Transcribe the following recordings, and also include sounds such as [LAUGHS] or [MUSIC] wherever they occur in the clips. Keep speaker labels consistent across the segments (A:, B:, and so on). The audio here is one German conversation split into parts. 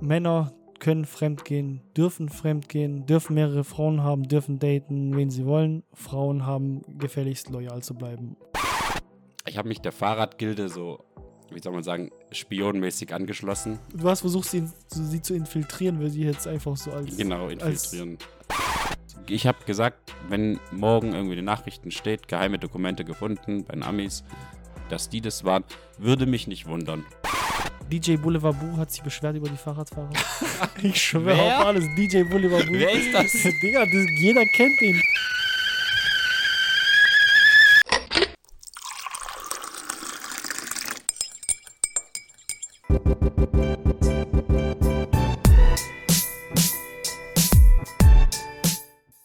A: Männer können fremdgehen, dürfen fremdgehen, dürfen mehrere Frauen haben, dürfen daten, wen sie wollen. Frauen haben gefälligst loyal zu bleiben.
B: Ich habe mich der Fahrradgilde so, wie soll man sagen, spionmäßig angeschlossen.
A: Du hast versucht, sie, sie zu infiltrieren, weil sie jetzt einfach so als.
B: Genau, infiltrieren. ich habe gesagt, wenn morgen irgendwie in den Nachrichten steht, geheime Dokumente gefunden bei den Amis, dass die das waren, würde mich nicht wundern.
A: DJ Boulevard Boo hat sich beschwert über die Fahrradfahrer. [LAUGHS] ich schwöre
B: Wer?
A: auf alles. DJ Boulevard Boo.
B: Wer ist das? [LAUGHS]
A: Digga, das, jeder kennt ihn.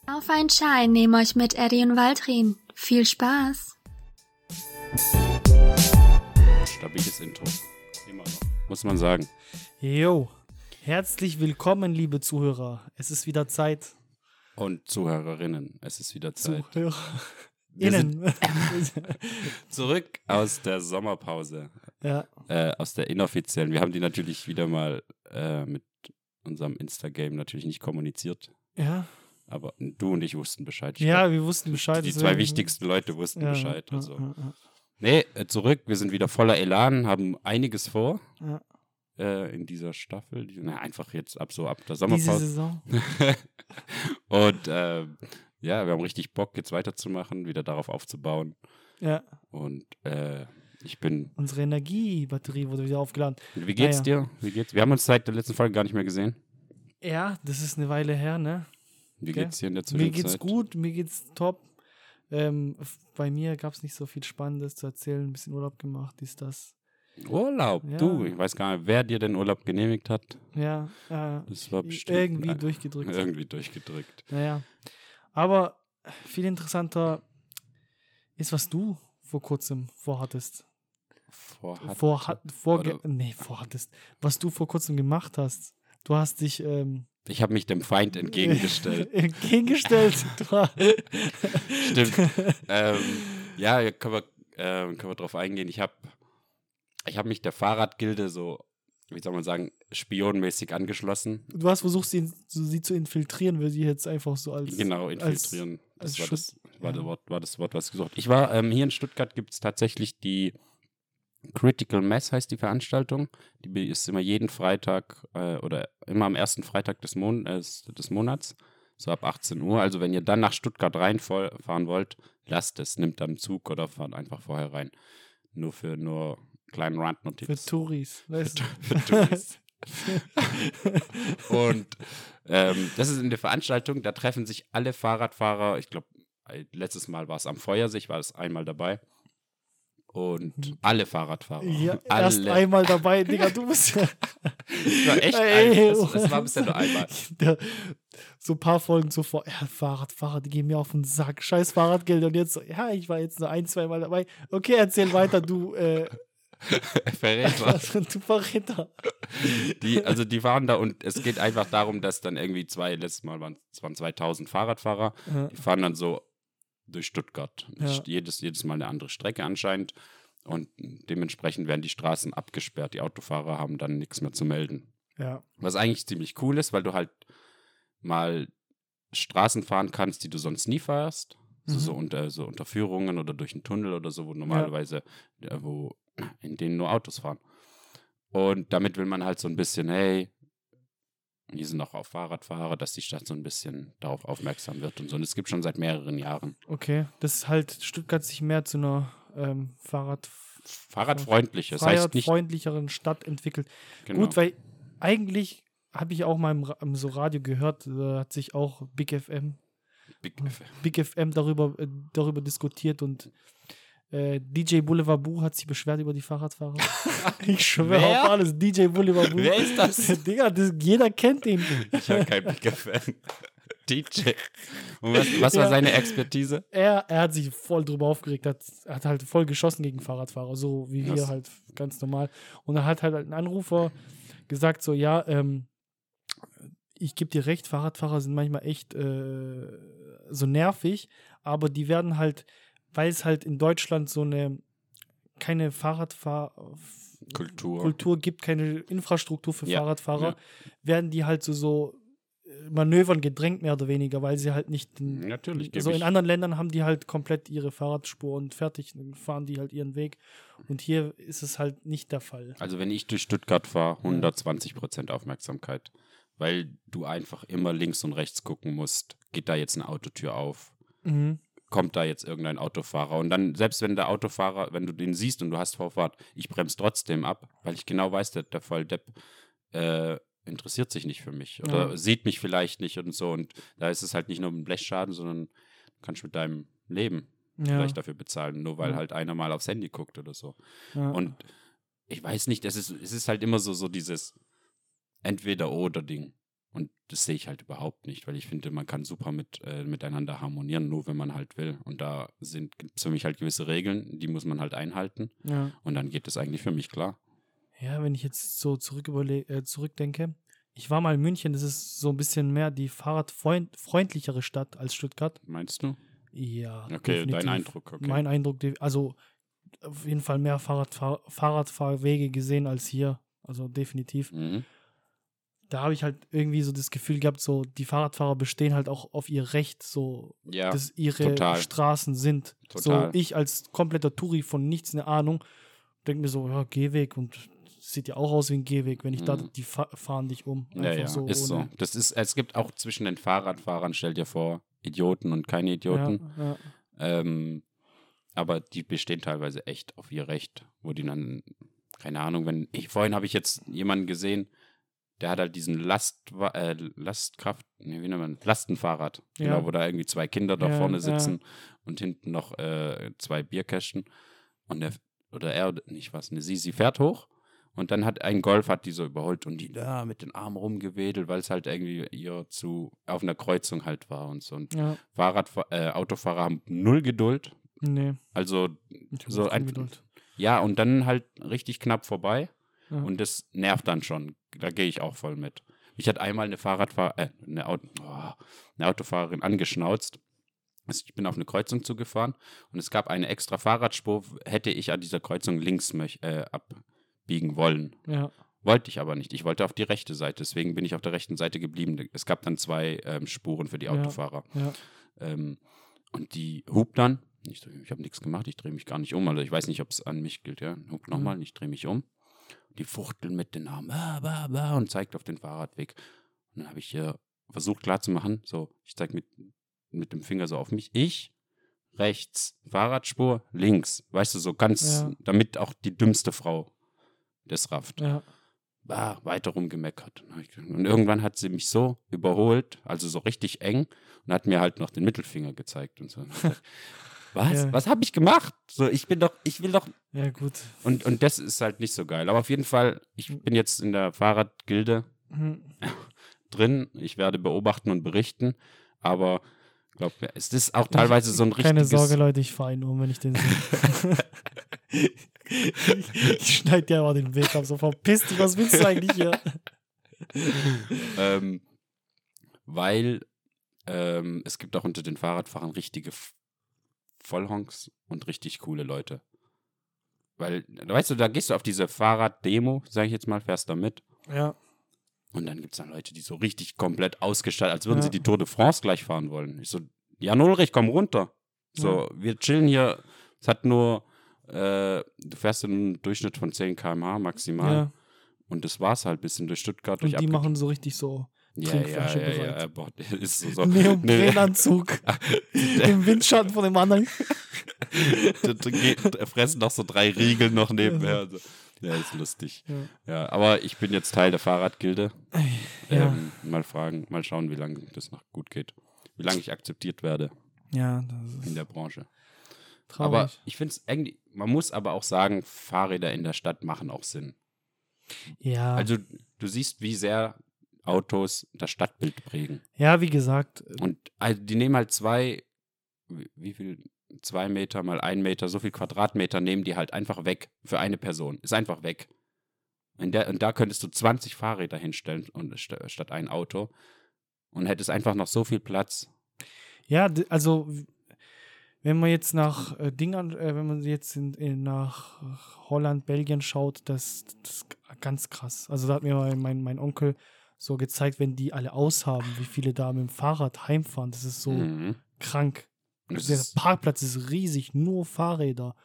C: Auf ein Schein nehmen euch mit Eddie und Waldrin. Viel Spaß!
B: Stabiles Intro. Muss man sagen.
A: Jo. Herzlich willkommen, liebe Zuhörer. Es ist wieder Zeit.
B: Und Zuhörerinnen, es ist wieder Zeit.
A: Zuhörer.
B: Wir sind
A: Innen. [LAUGHS]
B: zurück aus der Sommerpause.
A: ja.
B: Äh, aus der inoffiziellen. Wir haben die natürlich wieder mal äh, mit unserem Insta-Game natürlich nicht kommuniziert.
A: Ja.
B: Aber du und ich wussten Bescheid. Ich
A: Ja,
B: glaub,
A: wir wussten Bescheid.
B: die zwei wichtigsten Leute wussten
A: Ja,
B: Bescheid. Also.
A: ja, ja.
B: Nee, äh, zurück. Wir sind wieder voller Elan, haben einiges vor
A: Ja.
B: äh, in dieser Staffel. Die, na, einfach jetzt ab so ab der
A: Diese
B: Sommerpause.
A: Saison. [LAUGHS]
B: und ähm, ja, wir haben richtig Bock, jetzt weiterzumachen, wieder darauf aufzubauen.
A: Ja.
B: Und äh, ich bin.
A: Unsere Energiebatterie wurde wieder aufgeladen.
B: Wie geht's
A: Naja.
B: dir? Wie geht's? Wir haben uns seit der letzten Folge gar nicht mehr gesehen.
A: Ja, das ist eine Weile her, ne?
B: Wie
A: Okay.
B: geht's dir in der
A: Mir
B: Zwischenzeit?
A: geht's gut, mir geht's top. Ähm, bei mir gab es nicht so viel Spannendes zu erzählen. Ein bisschen Urlaub gemacht, dies, das.
B: Urlaub,
A: Ja.
B: du. Ich weiß gar nicht, wer dir den Urlaub genehmigt hat.
A: Ja, äh,
B: Das war bestimmt
A: irgendwie durchgedrückt.
B: Irgendwie durchgedrückt.
A: Naja. Aber viel interessanter ist, was du vor kurzem vorhattest.
B: Vorhat.
A: Vorhat, vorge nee, vorhattest. Was du vor kurzem gemacht hast. Du hast dich ähm,
B: Ich habe mich dem Feind entgegengestellt. [LAUGHS]
A: entgegengestellt. [LAUGHS]
B: Stimmt. ähm, ja, können wir, ähm, können wir drauf eingehen. Ich habe ich hab mich der Fahrradgilde so, wie soll man sagen, spionmäßig angeschlossen.
A: Du hast versucht, sie, sie zu infiltrieren, weil sie jetzt einfach so als.
B: Genau, infiltrieren.
A: als
B: das war das, war,
A: ja.
B: das Wort, war das Wort, was ich gesucht Ich war, ähm, hier in Stuttgart gibt es tatsächlich die Critical Mass, heißt die Veranstaltung. Die ist immer jeden Freitag äh, oder immer am ersten Freitag des, Mon äh, des Monats, so ab 18 Uhr. Also wenn ihr dann nach Stuttgart reinfahren wollt, lasst es, nimmt dann einen Zug oder fahrt einfach vorher rein. Nur für nur kleinen
A: Für
B: Randnotiz.
A: Touris. Weißt du?
B: Für Touris. [LAUGHS] Und ähm, das ist in der Veranstaltung, da treffen sich alle Fahrradfahrer, ich glaube, letztes Mal war es am Feuersee, ich war es einmal dabei. Und alle Fahrradfahrer.
A: Mhm. Ja, [LAUGHS]
B: alle.
A: erst einmal dabei, [LAUGHS] Digga, du bist ja.
B: Es war echt
A: Ey,
B: ein, es, es war bisher nur einmal.
A: Der, so ein paar Folgen zuvor, ja, Fahrradfahrer, die gehen mir auf den Sack, scheiß Fahrradgeld. Und jetzt so, ja, ich war jetzt nur ein, zwei Mal dabei. Okay, erzähl weiter, du, äh, [LAUGHS]
B: Verräter.
A: du Verräter.
B: Die, also die waren da und es geht einfach darum, dass dann irgendwie zwei, letztes Mal waren es waren 2000 Fahrradfahrer,
A: Ja.
B: die fahren dann so durch Stuttgart.
A: Ja.
B: Jedes, jedes Mal eine andere Strecke anscheinend. Und dementsprechend werden die Straßen abgesperrt. Die Autofahrer haben dann nichts mehr zu melden.
A: Ja,
B: Was eigentlich ziemlich cool ist, weil du halt mal Straßen fahren kannst, die du sonst nie fährst. So,
A: Mhm.
B: so, unter, so unter Führungen oder durch einen Tunnel oder so, wo normalerweise, äh, wo, in denen nur Autos fahren. Und damit will man halt so ein bisschen, hey, die sind auch auf Fahrradfahrer, dass die Stadt so ein bisschen darauf aufmerksam wird und so. Und es gibt schon seit mehreren Jahren.
A: okay. Das ist halt Stuttgart sich mehr zu einer ähm, Fahrrad
B: Fahrradfreundlich. Das heißt nicht,
A: freundlicheren Stadt entwickelt.
B: genau.
A: Gut, weil eigentlich habe ich auch mal im, im so Radio gehört, da hat sich auch Big FM
B: Big,
A: Big FM darüber, äh, darüber diskutiert und DJ Boulevard Boo hat sich beschwert über die Fahrradfahrer. [LAUGHS] ich schwöre
B: Wer?
A: auf alles, DJ Boulevard Boo.
B: Wer ist das? [LAUGHS]
A: Digga, das, jeder kennt ihn.
B: ich habe kein Big Fan. [LAUGHS] DJ. Und was, was war
A: Ja.
B: seine Expertise?
A: Er, er hat sich voll drüber aufgeregt, hat, hat halt voll geschossen gegen Fahrradfahrer, so wie wir
B: Was?
A: halt ganz normal. Und er hat halt ein Anrufer gesagt, so, ja, ähm, ich gebe dir recht, Fahrradfahrer sind manchmal echt äh, so nervig, aber die werden halt, weil es halt in Deutschland so eine keine Fahrradfahr
B: Kultur.
A: Gibt, keine Infrastruktur für
B: Ja,
A: Fahrradfahrer,
B: ja.
A: werden die halt so, so äh, Manövern gedrängt, mehr oder weniger, weil sie halt nicht. den-
B: Natürlich. geb
A: so in anderen Ländern haben die halt komplett ihre Fahrradspur und fertig, dann fahren die halt ihren Weg. Und hier ist es halt nicht der Fall.
B: Also wenn ich durch Stuttgart fahre, 120 Prozent Aufmerksamkeit. Weil du einfach immer links und rechts gucken musst. Geht da jetzt eine Autotür auf?
A: Mhm.
B: Kommt da jetzt irgendein Autofahrer? Und dann, selbst wenn der Autofahrer, wenn du den siehst und du hast Vorfahrt, ich bremse trotzdem ab, weil ich genau weiß, der, der Volldepp äh, interessiert sich nicht für mich oder
A: Ja.
B: sieht mich vielleicht nicht und so. Und da ist es halt nicht nur ein Blechschaden, sondern du kannst mit deinem Leben
A: Ja.
B: vielleicht dafür bezahlen, nur weil
A: Ja.
B: halt einer mal aufs Handy guckt oder so. Und ich weiß nicht, es ist, es ist halt immer so, so dieses Entweder-Oder-Ding. Und das sehe ich halt überhaupt nicht, weil ich finde, man kann super mit, äh, miteinander harmonieren, nur wenn man halt will. Und da sind gibt's für mich halt gewisse Regeln, die muss man halt einhalten.
A: ja.
B: Und dann geht es eigentlich für mich klar.
A: Ja, wenn ich jetzt so zurück äh, zurückdenke, ich war mal in München, das ist so ein bisschen mehr die fahrradfreundlichere Stadt als Stuttgart.
B: Meinst du?
A: Ja.
B: Okay, dein
A: definitiv.
B: Eindruck, okay.
A: Mein Eindruck, also auf jeden Fall mehr Fahrradfahr Fahrradfahrwege gesehen als hier. Also definitiv.
B: Mhm.
A: Da habe ich halt irgendwie so das Gefühl gehabt, so die Fahrradfahrer bestehen halt auch auf ihr Recht, so
B: Ja,
A: dass ihre
B: total.
A: Straßen sind.
B: Total.
A: So ich als kompletter Touri von nichts eine Ahnung, denke mir so, ja, Gehweg und sieht ja auch aus wie ein Gehweg, wenn ich da,
B: Mhm.
A: die fa fahren dich um.
B: ja,
A: Einfach
B: ja,
A: so
B: ist so. Das ist, es gibt auch zwischen den Fahrradfahrern, stell dir vor, Idioten und keine Idioten.
A: Ja, ja.
B: Ähm, aber die bestehen teilweise echt auf ihr Recht, wo die dann, keine Ahnung, wenn ich vorhin habe ich jetzt jemanden gesehen, der hat halt diesen Last, äh, Lastkraft, nee, wie nennt man, Lastenfahrrad,
A: Ja.
B: genau, wo da irgendwie zwei Kinder da
A: Ja,
B: vorne
A: ja.
B: sitzen und hinten noch äh, zwei Bierkästen und der, oder er, nicht was, ne, sie, sie fährt hoch und dann hat ein Golf, hat die so überholt und die da mit den Armen rumgewedelt, weil es halt irgendwie ihr zu, auf einer Kreuzung halt war und so. Und
A: ja.
B: Fahrrad, äh, Autofahrer haben null Geduld.
A: Nee.
B: Also, So ein-
A: Geduld.
B: ja, und dann halt richtig knapp vorbei.
A: Ja.
B: Und das nervt dann schon. Da gehe ich auch voll mit. Ich hatte einmal eine Fahrradfahr äh, eine, Auto oh, eine Autofahrerin angeschnauzt. Also ich bin auf eine Kreuzung zugefahren und es gab eine extra Fahrradspur, hätte ich an dieser Kreuzung links äh, abbiegen wollen.
A: ja.
B: Wollte ich aber nicht. Ich wollte auf die rechte Seite. Deswegen bin ich auf der rechten Seite geblieben. Es gab dann zwei ähm, Spuren für die
A: Ja.
B: Autofahrer.
A: Ja.
B: Ähm, und die hupt dann. Ich, ich habe nichts gemacht, ich drehe mich gar nicht um. Also ich weiß nicht, ob es an mich gilt, ja. Hupt nochmal, ich drehe mich um. Die fuchteln mit den Armen bah, bah, und zeigt auf den Fahrradweg. Und dann habe ich hier versucht klarzumachen, so, ich zeige mit, mit dem Finger so auf mich. Ich, rechts, Fahrradspur, links. Weißt du, so ganz,
A: Ja.
B: damit auch die dümmste Frau das rafft
A: Ja.
B: bah, weiter rumgemeckert. Und irgendwann hat sie mich so überholt, also so richtig eng, und hat mir halt noch den Mittelfinger gezeigt und so. [LAUGHS] Was?
A: Ja.
B: Was habe ich gemacht? So, ich bin doch, ich will doch.
A: Ja, gut.
B: Und, und das ist halt nicht so geil. Aber auf jeden Fall, ich bin jetzt in der Fahrradgilde
A: Hm. [LAUGHS]
B: drin. Ich werde beobachten und berichten. Aber glaub mir, es ist auch teilweise so ein richtiges.
A: Keine Sorge, Leute, ich fahre ihn um, wenn ich den sehe. ich [LAUGHS] ich schneide dir aber den Weg ab, so verpiss dich, was willst du eigentlich hier? [LAUGHS]
B: ähm, weil ähm, es gibt auch unter den Fahrradfahrern richtige Vollhonks und richtig coole Leute. Weil, weißt du, da gehst du auf diese Fahrraddemo, sag ich jetzt mal, fährst da mit.
A: Ja,
B: Und dann gibt es dann Leute, die so richtig komplett ausgestattet, als würden
A: Ja.
B: sie die Tour de France gleich fahren wollen. Ich so, Jan Ulrich, komm runter. So, wir chillen hier. Es hat nur, äh, du fährst in einem Durchschnitt von 10 km/h maximal.
A: ja.
B: Und das war's halt, bisschen durch Stuttgart, durch
A: Und die
B: abge-
A: machen so richtig so
B: ja, ja, ja, ja, ja, boah, ist so, so
A: Neoprenanzug [LAUGHS] im Windschatten von dem anderen. [LAUGHS]
B: Fressen noch so drei Riegel noch nebenher. Ja, ist lustig.
A: Ja.
B: Ja, aber ich bin jetzt Teil der Fahrradgilde.
A: Ja.
B: Ähm, mal fragen, mal schauen, wie lange das noch gut geht. Wie lange ich akzeptiert werde
A: Ja, das
B: in
A: ist
B: der Branche.
A: traurig.
B: Aber ich finde es irgendwie, man muss aber auch sagen, Fahrräder in der Stadt machen auch Sinn.
A: ja.
B: Also du siehst, wie sehr Autos das Stadtbild prägen.
A: ja, wie gesagt,
B: Und also die nehmen halt zwei, wie, viel, zwei Meter mal ein Meter, so viel Quadratmeter nehmen die halt einfach weg für eine Person. Ist einfach weg. Und, der, und da könntest du 20 Fahrräder hinstellen und, st statt ein Auto und hättest einfach noch so viel Platz.
A: ja, also Wenn man jetzt nach äh, Dingern, äh, wenn man jetzt in, in, nach Holland, Belgien schaut, das, das ist ganz krass. Also da hat mir mein, mein, mein Onkel so gezeigt, wenn die alle aushaben, wie viele da mit dem Fahrrad heimfahren. Das ist so
B: Mhm.
A: krank.
B: Das
A: Der
B: ist-
A: Parkplatz ist riesig, nur Fahrräder.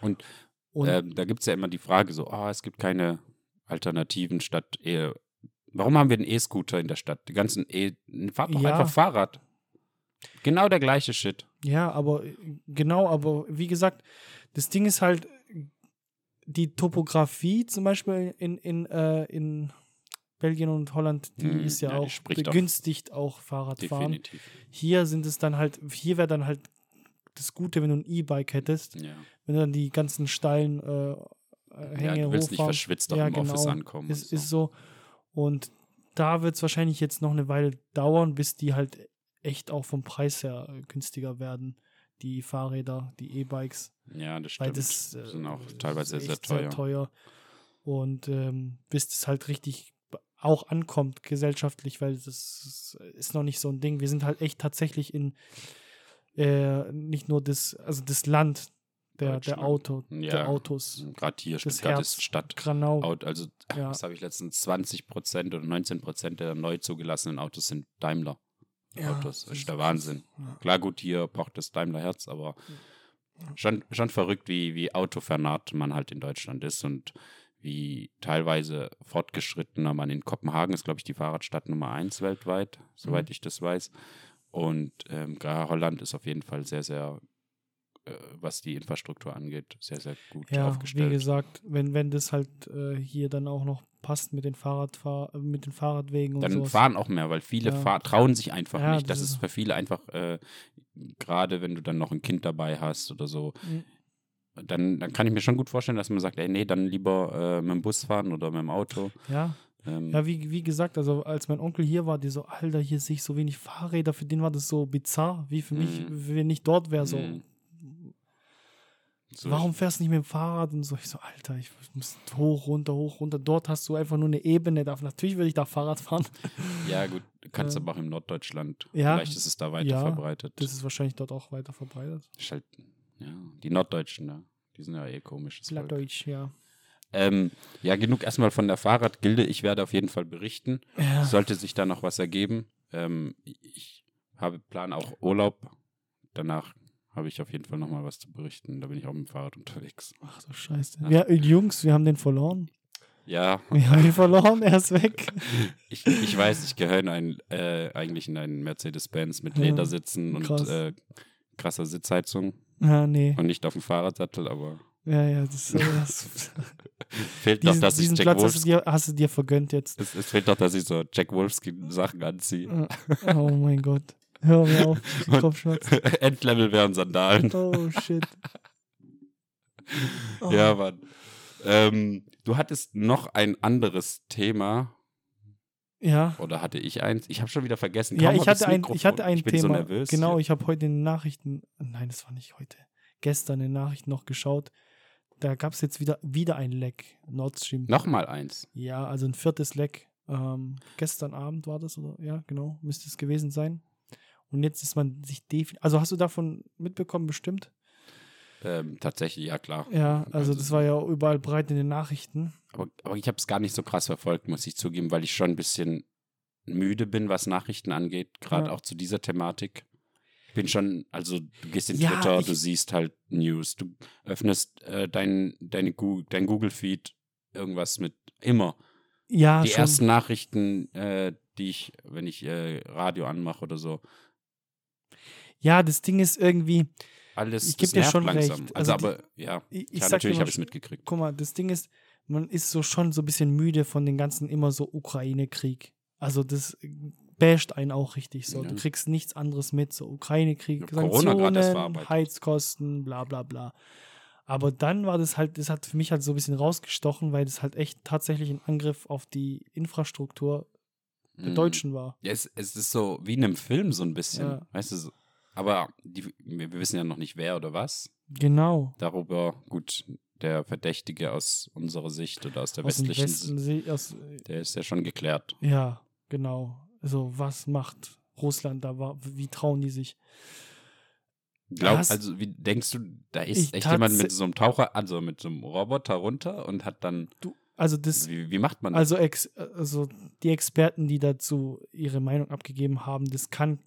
B: Und,
A: Und
B: ähm, da gibt es ja immer die Frage so, ah, es gibt keine Alternativen statt E. Warum haben wir einen E-Scooter in der Stadt? Die ganzen E, fahrt doch
A: Ja.
B: einfach Fahrrad. Genau der gleiche Shit.
A: Ja, aber äh, genau, aber wie gesagt, das Ding ist halt die Topografie zum Beispiel in, in, äh, in Belgien und Holland, die
B: Mhm,
A: ist ja,
B: ja,
A: auch
B: spricht auch
A: begünstigt auch Fahrradfahren.
B: Definitiv.
A: Hier sind es dann halt, hier wäre dann halt das Gute, wenn du ein E-Bike hättest,
B: Ja.
A: wenn du dann die ganzen steilen äh, äh,
B: ja,
A: Hänge
B: du willst nicht
A: hochfahren.
B: verschwitzt auch
A: Ja,
B: im Office
A: genau.
B: ankommen.
A: Ist,
B: und
A: ist so. Und da wird es wahrscheinlich jetzt noch eine Weile dauern, bis die halt echt auch vom Preis her günstiger werden. Die Fahrräder, die E-Bikes.
B: Ja, das
A: Weil
B: stimmt.
A: das äh,
B: sind auch teilweise sehr,
A: echt
B: teuer.
A: teuer. Und ähm, bis das halt richtig auch ankommt gesellschaftlich, weil das ist, noch nicht so ein Ding. Wir sind halt echt tatsächlich in äh, nicht nur das, also das Land der, der. Auto,
B: Ja.
A: der Autos.
B: Gerade hier,
A: Das
B: Stuttgart
A: Herz.
B: ist Stadt.
A: Granau.
B: Also,
A: Ja.
B: was habe ich letztens? 20 Prozent oder 19 Prozent der neu zugelassenen Autos sind Daimler.
A: Ja,
B: Autos. Das
A: das
B: ist der Wahnsinn.
A: Ja.
B: Klar, gut, hier braucht das Daimler Herz, aber schon, schon verrückt, wie, wie autofernat man halt in Deutschland ist und wie teilweise fortgeschrittener man in Kopenhagen ist, glaube ich, die Fahrradstadt Nummer eins weltweit, soweit
A: Mhm.
B: ich das weiß. Und ähm, Holland ist auf jeden Fall sehr, sehr, äh, was die Infrastruktur angeht, sehr, sehr gut
A: Ja,
B: aufgestellt.
A: wie gesagt, wenn, wenn das halt äh, hier dann auch noch passt mit den Fahrradfahr mit den Fahrradwegen und
B: Dann
A: sowas.
B: fahren auch mehr, weil viele
A: Ja.
B: trauen sich einfach
A: Ja,
B: nicht. Das
A: das
B: ist
A: ist-
B: für viele einfach, äh, gerade wenn du dann noch ein Kind dabei hast oder so,
A: Mhm.
B: Dann, dann kann ich mir schon gut vorstellen, dass man sagt, ey, nee, dann lieber äh, mit dem Bus fahren oder mit dem Auto.
A: Ja,
B: Ähm,
A: ja wie, wie gesagt, also als mein Onkel hier war, die so, Alter, hier sehe ich so wenig Fahrräder, für den war das so bizarr, wie für mich,
B: Mhm.
A: wenn ich dort wäre, so,
B: Mhm. so
A: warum fährst du nicht mit dem Fahrrad und so? Ich so, Alter, ich muss hoch, runter, hoch, runter. Dort hast du einfach nur eine Ebene. Da, natürlich würde ich da Fahrrad fahren. [LAUGHS]
B: Ja, gut, du kannst
A: Ähm,
B: aber auch im Norddeutschland.
A: ja,
B: Vielleicht ist es da weiter
A: ja,
B: verbreitet.
A: Das ist wahrscheinlich dort auch weiter verbreitet.
B: Ist halt, ja, die Norddeutschen, ja. Die sind ja eh komisches Volk.
A: Plattdeutsch, ja.
B: Ähm, ja, genug erstmal von der Fahrradgilde. Ich werde auf jeden Fall berichten.
A: Ja,
B: Sollte sich da noch was ergeben. Ähm, ich habe Plan auch Urlaub. Danach habe ich auf jeden Fall noch mal was zu berichten. Da bin ich auch mit dem Fahrrad unterwegs.
A: ach so Scheiße. Wir, Jungs, wir haben den verloren.
B: Ja,
A: Wir haben ihn verloren, er ist weg. [LAUGHS]
B: ich, ich weiß, ich gehöre in einen, äh, eigentlich in einen Mercedes-Benz mit
A: Ja,
B: Ledersitzen und
A: krass.
B: äh, krasser Sitzheizung
A: Ja, nee.
B: und nicht auf dem Fahrradsattel, aber
A: Ja, ja, das, das [LAUGHS]
B: fehlt doch,
A: diesen,
B: dass ich Jack
A: Platz hast du, dir, hast du dir vergönnt jetzt.
B: es, es fehlt doch, dass ich so Jack Wolfskin Sachen anziehe.
A: Oh mein Gott. Hör mir auf. [LAUGHS] Kopfschmerzen. [LAUGHS]
B: Endlevel wären Sandalen.
A: Oh shit. Oh.
B: Ja, Mann. Ähm, du hattest noch ein anderes Thema.
A: Ja.
B: Oder hatte ich eins? Ich habe schon wieder vergessen.
A: Ja,
B: Kaum
A: ich
B: hab ich's
A: hatte, ein,
B: Mikrofon.
A: ich hatte ein
B: ich bin
A: Thema.
B: so nervös.
A: Genau,
B: hier.
A: ich habe heute in den Nachrichten, nein, das war nicht heute, gestern in den Nachrichten noch geschaut. Da gab es jetzt wieder, wieder ein Leck. Nord Stream.
B: Nochmal eins.
A: Ja, also ein viertes Leck. Ähm, gestern Abend war das, oder? Ja, genau, müsste es gewesen sein. Und jetzt ist man sich definitiv. Also hast du davon mitbekommen, bestimmt?
B: Ähm, tatsächlich, ja klar.
A: Ja, also
B: Also-
A: das war ja überall breit in den Nachrichten.
B: Aber, aber ich habe es gar nicht so krass verfolgt, muss ich zugeben, weil ich schon ein bisschen müde bin, was Nachrichten angeht, gerade
A: Ja.
B: auch zu dieser Thematik. Ich bin schon, also du gehst in
A: Ja,
B: Twitter, du siehst halt News, du öffnest äh, dein, deine Gu dein Google-Feed, irgendwas mit immer.
A: Ja,
B: die
A: schon.
B: ersten Nachrichten, äh, die ich, wenn ich äh, Radio anmache oder so,
A: Ja, das Ding ist irgendwie,
B: alles
A: Ich geb
B: das
A: dir schon
B: langsam.
A: recht.
B: Also,
A: Also die-
B: aber ja,
A: ich, ich
B: ja, natürlich habe ich es mitgekriegt.
A: Guck mal, das Ding ist, man ist so schon so ein bisschen müde von den ganzen immer so Ukraine-Krieg. Also das basht einen auch richtig so.
B: Ja.
A: Du kriegst nichts anderes mit, so Ukraine-Krieg,
B: Ja,
A: Sanktionen. Heizkosten, bla bla bla. Aber dann war das halt, das hat für mich halt so ein bisschen rausgestochen, weil das halt echt tatsächlich ein Angriff auf die Infrastruktur der
B: Mhm.
A: Deutschen war.
B: Ja, es, es ist so wie in einem Film so ein bisschen,
A: Ja.
B: weißt du, so. Aber die, wir, wissen ja noch nicht wer oder was.
A: Genau.
B: Darüber, gut, der Verdächtige aus unserer Sicht oder aus der
A: Aus
B: westlichen,
A: Westen, See- aus,
B: der ist ja schon geklärt.
A: Ja, genau. Also, was macht Russland da? Wie trauen die sich?
B: Glaub,
A: Was?
B: also, wie denkst du, da ist echt jemand mit so einem Taucher, also mit so einem Roboter runter und hat dann.
A: Du, also das,
B: Wie, wie macht man das?
A: also, ex, also die Experten, die dazu ihre Meinung abgegeben haben, das kann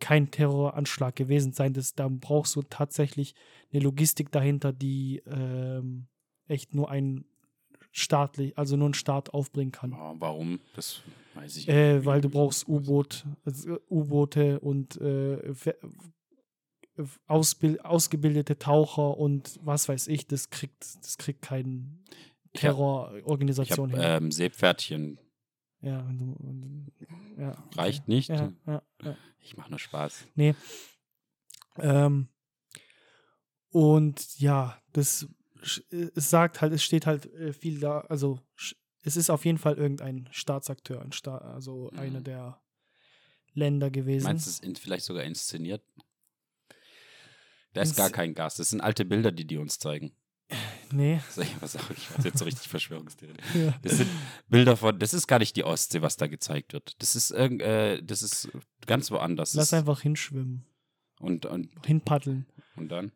A: kein Terroranschlag gewesen sein. Das, da brauchst du tatsächlich eine Logistik dahinter, die ähm, echt nur ein staatlich, also nur ein Staat aufbringen kann.
B: Oh, warum? Das weiß ich
A: Äh,
B: nicht.
A: weil du brauchst U-Boot, also U-Boote und äh, ausgebildete Taucher und was weiß ich, das kriegt, das kriegt keine
B: Ich hab- Ich
A: Terrororganisation
B: habe
A: hin.
B: ähm, Seepferdchen.
A: Ja, wenn du, wenn du, ja,
B: Reicht nicht?
A: Ja, ja.
B: Ich mache nur Spaß.
A: Ähm, und ja, das es sagt halt, es steht halt äh, viel da, also es ist auf jeden Fall irgendein Staatsakteur, ein Sta also
B: Mhm.
A: einer der Länder gewesen.
B: Meinst du, es ist vielleicht sogar inszeniert? Da ist
A: Ins-
B: gar kein Gas. Das sind alte Bilder, die die uns zeigen.
A: Nee. [LAUGHS]
B: Soll ich was sagen? Ich weiß jetzt so richtig Verschwörungstheorie.
A: Ja.
B: Das sind Bilder von, das ist gar nicht die Ostsee, was da gezeigt wird. Das ist irgend, äh, das ist ganz woanders.
A: Lass einfach hinschwimmen,
B: und, und,
A: hinpaddeln
B: und dann?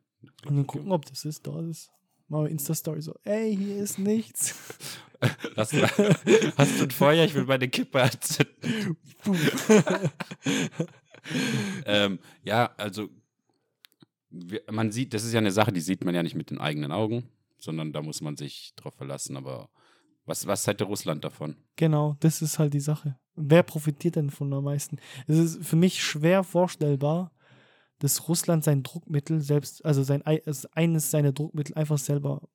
A: und dann gucken, ob das ist, dort ist. Wir Insta-Story so, ey, hier ist nichts. [LAUGHS]
B: Hast du, hast du ein Feuer? Ich will meine Kippe anzünden. [LAUGHS] ähm, ja, also man sieht, das ist ja eine Sache, die sieht man ja nicht mit den eigenen Augen, sondern da muss man sich drauf verlassen. Aber was, was hätte Russland davon?
A: Genau, das ist halt die Sache. Wer profitiert denn von am meisten? Es ist für mich schwer vorstellbar, dass Russland sein Druckmittel selbst, also sein ei- also eines seiner Druckmittel einfach selber.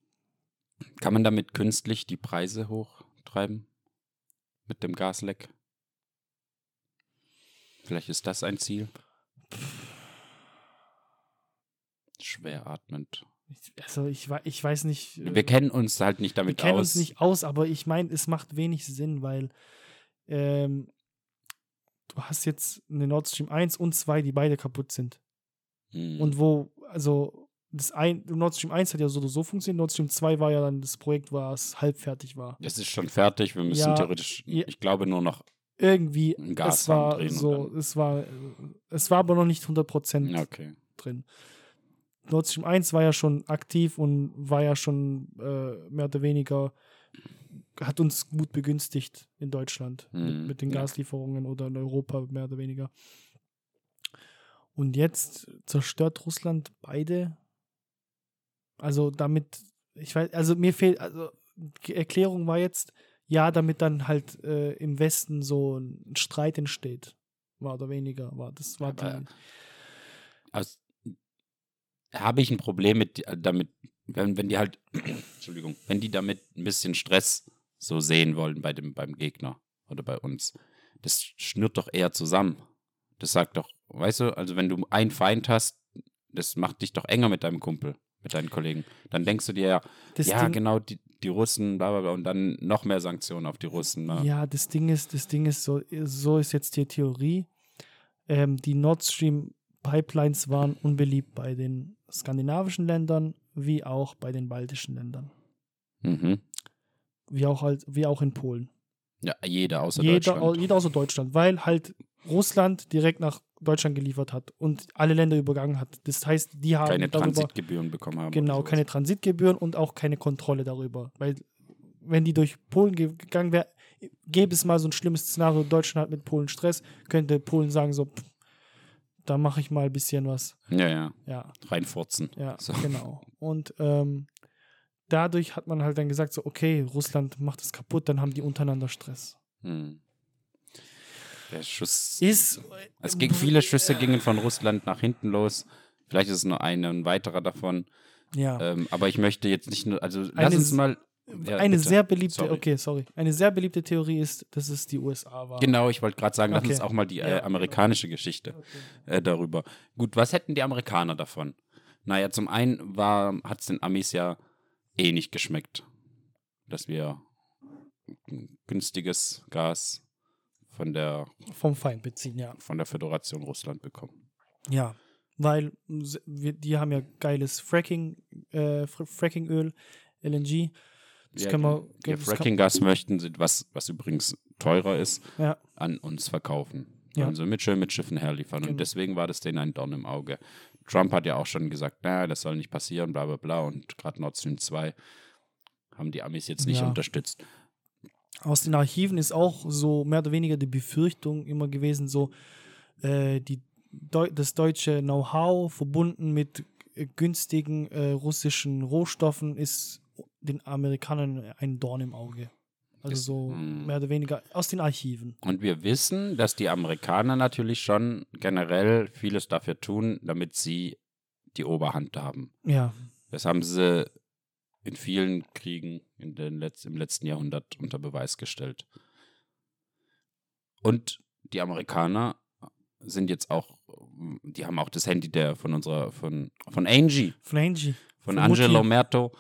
B: Kann man damit künstlich die Preise hochtreiben? Mit dem Gasleck? Vielleicht ist das ein Ziel. Schwer atmend.
A: Also ich, ich weiß nicht. äh,
B: Wir kennen uns halt nicht
A: wir
B: damit
A: kennen
B: aus.
A: uns nicht aus, aber ich meine, es macht wenig Sinn, weil ähm, du hast jetzt eine Nord Stream 1 und 2, die beide kaputt sind.
B: Hm.
A: Und wo, also das ein, Nord Stream 1 hat ja so oder so funktioniert, Nord Stream 2 war ja dann das Projekt, was halb fertig war.
B: Das ist schon fertig. Wir müssen
A: Ja,
B: theoretisch,
A: ja.
B: ich glaube, nur noch.
A: Irgendwie,
B: Ein
A: es
B: Gashahn
A: war so, es war, es war aber noch nicht 100%
B: Ja, Okay.
A: drin. Nord Stream 1 war ja schon aktiv und war ja schon äh, mehr oder weniger, hat uns gut begünstigt in Deutschland
B: Mhm,
A: mit, mit den. Gaslieferungen oder in Europa mehr oder weniger. Und jetzt zerstört Russland beide. Also damit, ich weiß, also mir fehlt, also die Erklärung war jetzt, ja, damit dann halt äh, im Westen so ein Streit entsteht. War oder weniger. War, das war
B: Aber-
A: die,
B: Also, habe ich ein Problem mit damit, wenn, wenn die halt, [CLEARS THROAT] Entschuldigung, wenn die damit ein bisschen Stress so sehen wollen bei dem, beim Gegner oder bei uns. Das schnürt doch eher zusammen. Das sagt doch, weißt du, also wenn du einen Feind hast, das macht dich doch enger mit deinem Kumpel, mit deinen Kollegen. Dann denkst du dir ja,
A: das
B: ja,
A: Ding,
B: genau, die, die Russen, bla bla bla, und dann noch mehr Sanktionen auf die Russen. Ne?
A: Ja, das Ding ist, das Ding ist so, so ist jetzt die Theorie. Ähm, die Nord Stream Pipelines waren unbeliebt bei den skandinavischen Ländern wie auch bei den baltischen Ländern,
B: Mhm.
A: wie auch halt, wie auch in Polen.
B: Ja, jeder außer
A: Jeder,
B: Deutschland.
A: jeder außer Deutschland, weil halt Russland direkt nach Deutschland geliefert hat und alle Länder übergangen hat. Das heißt, die haben
B: keine
A: darüber
B: Transitgebühren bekommen haben.
A: genau keine Transitgebühren und auch keine Kontrolle darüber, weil wenn die durch Polen ge- gegangen wäre, gäbe es mal so ein schlimmes Szenario, Deutschland hat mit Polen Stress, könnte Polen sagen so, pff, da mache ich mal ein bisschen was.
B: Ja, ja,
A: Ja,
B: reinfurzen.
A: ja,
B: So.
A: genau. Und ähm, dadurch hat man halt dann gesagt so, okay, Russland macht es kaputt, dann haben die untereinander Stress.
B: Hm. Der Schuss.
A: Ist
B: Es ging, viele Schüsse gingen von Russland nach hinten los. Vielleicht ist es nur eine, ein weiterer davon.
A: ja.
B: Ähm, aber ich möchte jetzt nicht nur, also lass uns mal. Ja,
A: eine
B: bitte.
A: sehr beliebte,
B: Sorry.
A: okay, sorry. Eine sehr beliebte Theorie ist, dass es die USA war.
B: Genau, ich wollte gerade sagen, lass
A: Okay.
B: uns auch mal die äh, amerikanische Geschichte äh, darüber. Gut, was hätten die Amerikaner davon? Naja, zum einen hat es den Amis ja eh nicht geschmeckt, dass wir günstiges Gas von der,
A: Vom Feind beziehen, ja.
B: von der Föderation Russland bekommen.
A: Ja, weil wir, die haben ja geiles Fracking, äh, Fr Frackingöl, LNG. Das
B: Ja,
A: können wir.
B: die Fracking-Gas möchten, sie, was, was übrigens teurer ist,
A: Ja,
B: an uns verkaufen.
A: Ja.
B: Also mit schön mit Schiffen herliefern.
A: Genau.
B: Und deswegen war das denen ein Dorn im Auge. Trump hat ja auch schon gesagt, na, das soll nicht passieren, bla bla bla. Und gerade Nord Stream 2 haben die Amis jetzt nicht
A: Ja.
B: unterstützt.
A: Aus den Archiven ist auch so mehr oder weniger die Befürchtung immer gewesen, so äh, die Deu das deutsche Know-how verbunden mit äh, günstigen äh, russischen Rohstoffen ist den Amerikanern ein Dorn im Auge. Also so
B: mm.
A: mehr oder weniger aus den Archiven.
B: Und wir wissen, dass die Amerikaner natürlich schon generell vieles dafür tun, damit sie die Oberhand haben.
A: Ja,
B: Das haben sie in vielen Kriegen in den Letz im letzten Jahrhundert unter Beweis gestellt. Und die Amerikaner sind jetzt auch, die haben auch das Handy der von unserer, von, von Angie,
A: von Angie.
B: von
A: Von
B: Angelo
A: Mutti.
B: Merto,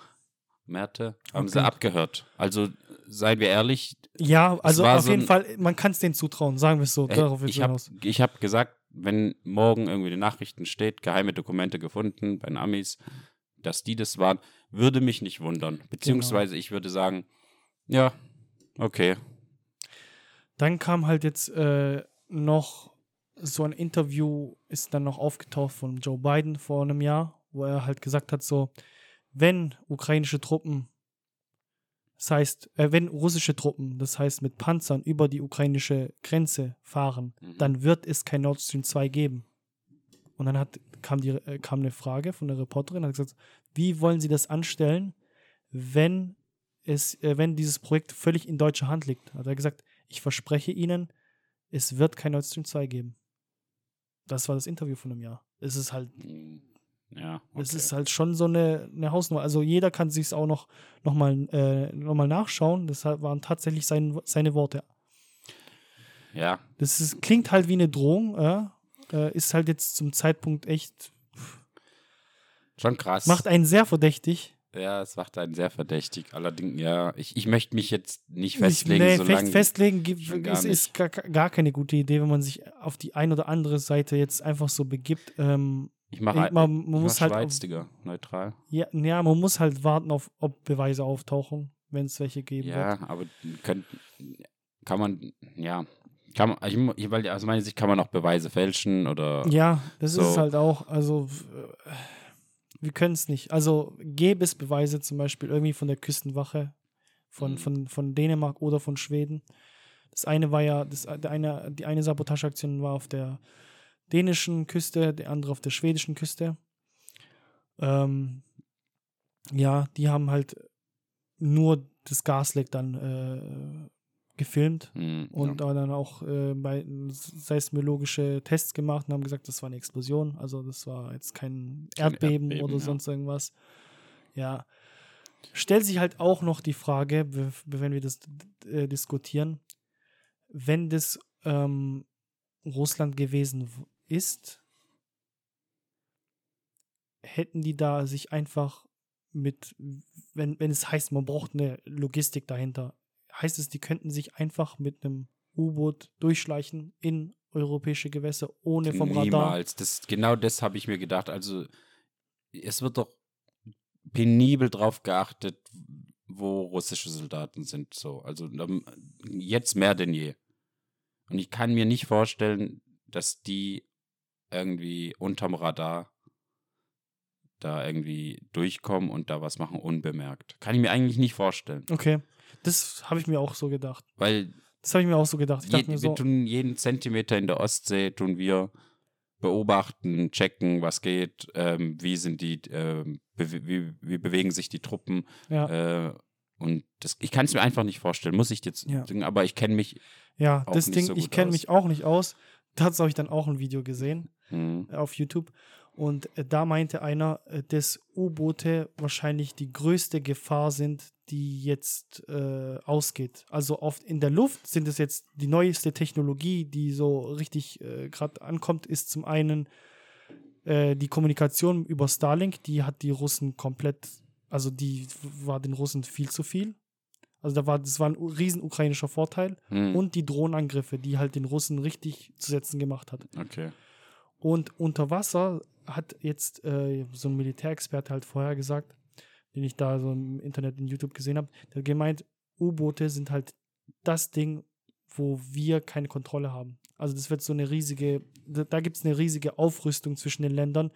B: Merte, haben sie
A: Okay.
B: abgehört. Also seien wir ehrlich,
A: Ja, also auf
B: so
A: jeden Fall, man kann es denen zutrauen, sagen wir es so.
B: Ey,
A: Darauf
B: ich habe hab gesagt, wenn morgen irgendwie in den Nachrichten steht, geheime Dokumente gefunden bei den Amis, dass die das waren, würde mich nicht wundern. Beziehungsweise ich würde sagen, ja, okay.
A: Dann kam halt jetzt äh, noch so ein Interview, ist dann noch aufgetaucht von Joe Biden vor einem Jahr, wo er halt gesagt hat, so, wenn ukrainische Truppen, das heißt, äh, wenn russische Truppen, das heißt mit Panzern über die ukrainische Grenze fahren,
B: Mhm.
A: dann wird es kein Nord Stream 2 geben. Und dann hat, kam, die, äh, kam eine Frage von der Reporterin, hat gesagt, wie wollen Sie das anstellen, wenn es, äh, wenn dieses Projekt völlig in deutscher Hand liegt? Hat er gesagt, ich verspreche Ihnen, es wird kein Nord Stream 2 geben. Das war das Interview von einem Jahr. Es ist halt,
B: Hm, Ja,
A: es
B: okay.
A: ist halt schon so eine, eine Hausnummer. Also jeder kann sich auch noch, noch, mal, äh, noch mal nachschauen. Das waren tatsächlich sein, seine Worte.
B: ja,
A: Das ist, klingt halt wie eine Drohung, äh, ist halt jetzt zum Zeitpunkt echt,
B: schon krass.
A: macht einen sehr verdächtig.
B: ja, es macht einen sehr verdächtig. Allerdings, ja, ich, ich möchte mich jetzt nicht
A: Ich-
B: festlegen,
A: nee, fest, festlegen
B: gar
A: ist, ist gar, gar keine gute Idee, wenn man sich auf die ein oder andere Seite jetzt einfach so begibt. Ähm,
B: ich mache
A: man, man
B: ich
A: muss halt
B: Schweiz,
A: auf,
B: Digga, neutral.
A: ja, ja, man muss halt warten auf, ob Beweise auftauchen, wenn es welche geben wird.
B: Ja, aber könnt, kann man, ja, kann man, ich, ich, weil aus meiner Sicht kann man auch Beweise fälschen oder
A: Ja, das ist
B: So.
A: es halt auch. Also, äh, wir können es nicht. Also, gäbe es Beweise zum Beispiel irgendwie von der Küstenwache von,
B: Mhm.
A: von, von Dänemark oder von Schweden. Das eine war ja, das, der eine, die eine Sabotageaktion war auf der dänischen Küste, der andere auf der schwedischen Küste. Ähm, ja, die haben halt nur das Gasleck dann äh, gefilmt
B: Hm,
A: und
B: ja.
A: dann auch äh, bei seismologische Tests gemacht und haben gesagt, das war eine Explosion. Also das war jetzt kein
B: Kein
A: Erdbeben,
B: Erdbeben,
A: oder
B: ja.
A: sonst irgendwas. Ja. Stellt sich halt auch noch die Frage, wenn wir das äh, diskutieren, wenn das ähm, Russland gewesen w- ist, hätten die da sich einfach mit, wenn, wenn es heißt, man braucht eine Logistik dahinter, heißt es, die könnten sich einfach mit einem U-Boot durchschleichen in europäische Gewässer ohne vom Radar.
B: Niemals. Das, genau das habe ich mir gedacht. Also, es wird doch penibel drauf geachtet, wo russische Soldaten sind. So, also ähm, jetzt mehr denn je. Und ich kann mir nicht vorstellen, dass die irgendwie unterm Radar da irgendwie durchkommen und da was machen unbemerkt. Kann ich mir eigentlich nicht vorstellen.
A: Okay, das habe ich mir auch so gedacht.
B: Weil
A: Das habe ich mir auch so gedacht. Ich
B: Je, wir
A: so,
B: tun jeden Zentimeter in der Ostsee, tun wir beobachten, checken, was geht, ähm, wie sind die, ähm, bewe wie, wie bewegen sich die Truppen.
A: ja,
B: Äh, und das, ich kann es mir einfach nicht vorstellen, muss ich jetzt
A: Ja.
B: aber ich kenne mich.
A: ja, das Ding,
B: so
A: ich kenne mich auch nicht aus. Dazu habe ich dann auch ein Video gesehen
B: Hm,
A: äh, auf YouTube. Und äh, da meinte einer, äh, dass U-Boote wahrscheinlich die größte Gefahr sind, die jetzt äh, ausgeht. Also oft in der Luft sind es jetzt die neueste Technologie, die so richtig äh, gerade ankommt, ist zum einen äh, die Kommunikation über Starlink, die hat die Russen komplett, also die war den Russen viel zu viel. Also da war, das war ein riesen ukrainischer Vorteil.
B: hm,
A: Und die Drohnenangriffe, die halt den Russen richtig zu setzen gemacht hat.
B: okay.
A: Und unter Wasser hat jetzt äh, so ein Militärexperte halt vorher gesagt, den ich da so im Internet in YouTube gesehen habe, der hat gemeint, U-Boote sind halt das Ding, wo wir keine Kontrolle haben. Also das wird so eine riesige, da, gibt es eine riesige Aufrüstung zwischen den Ländern,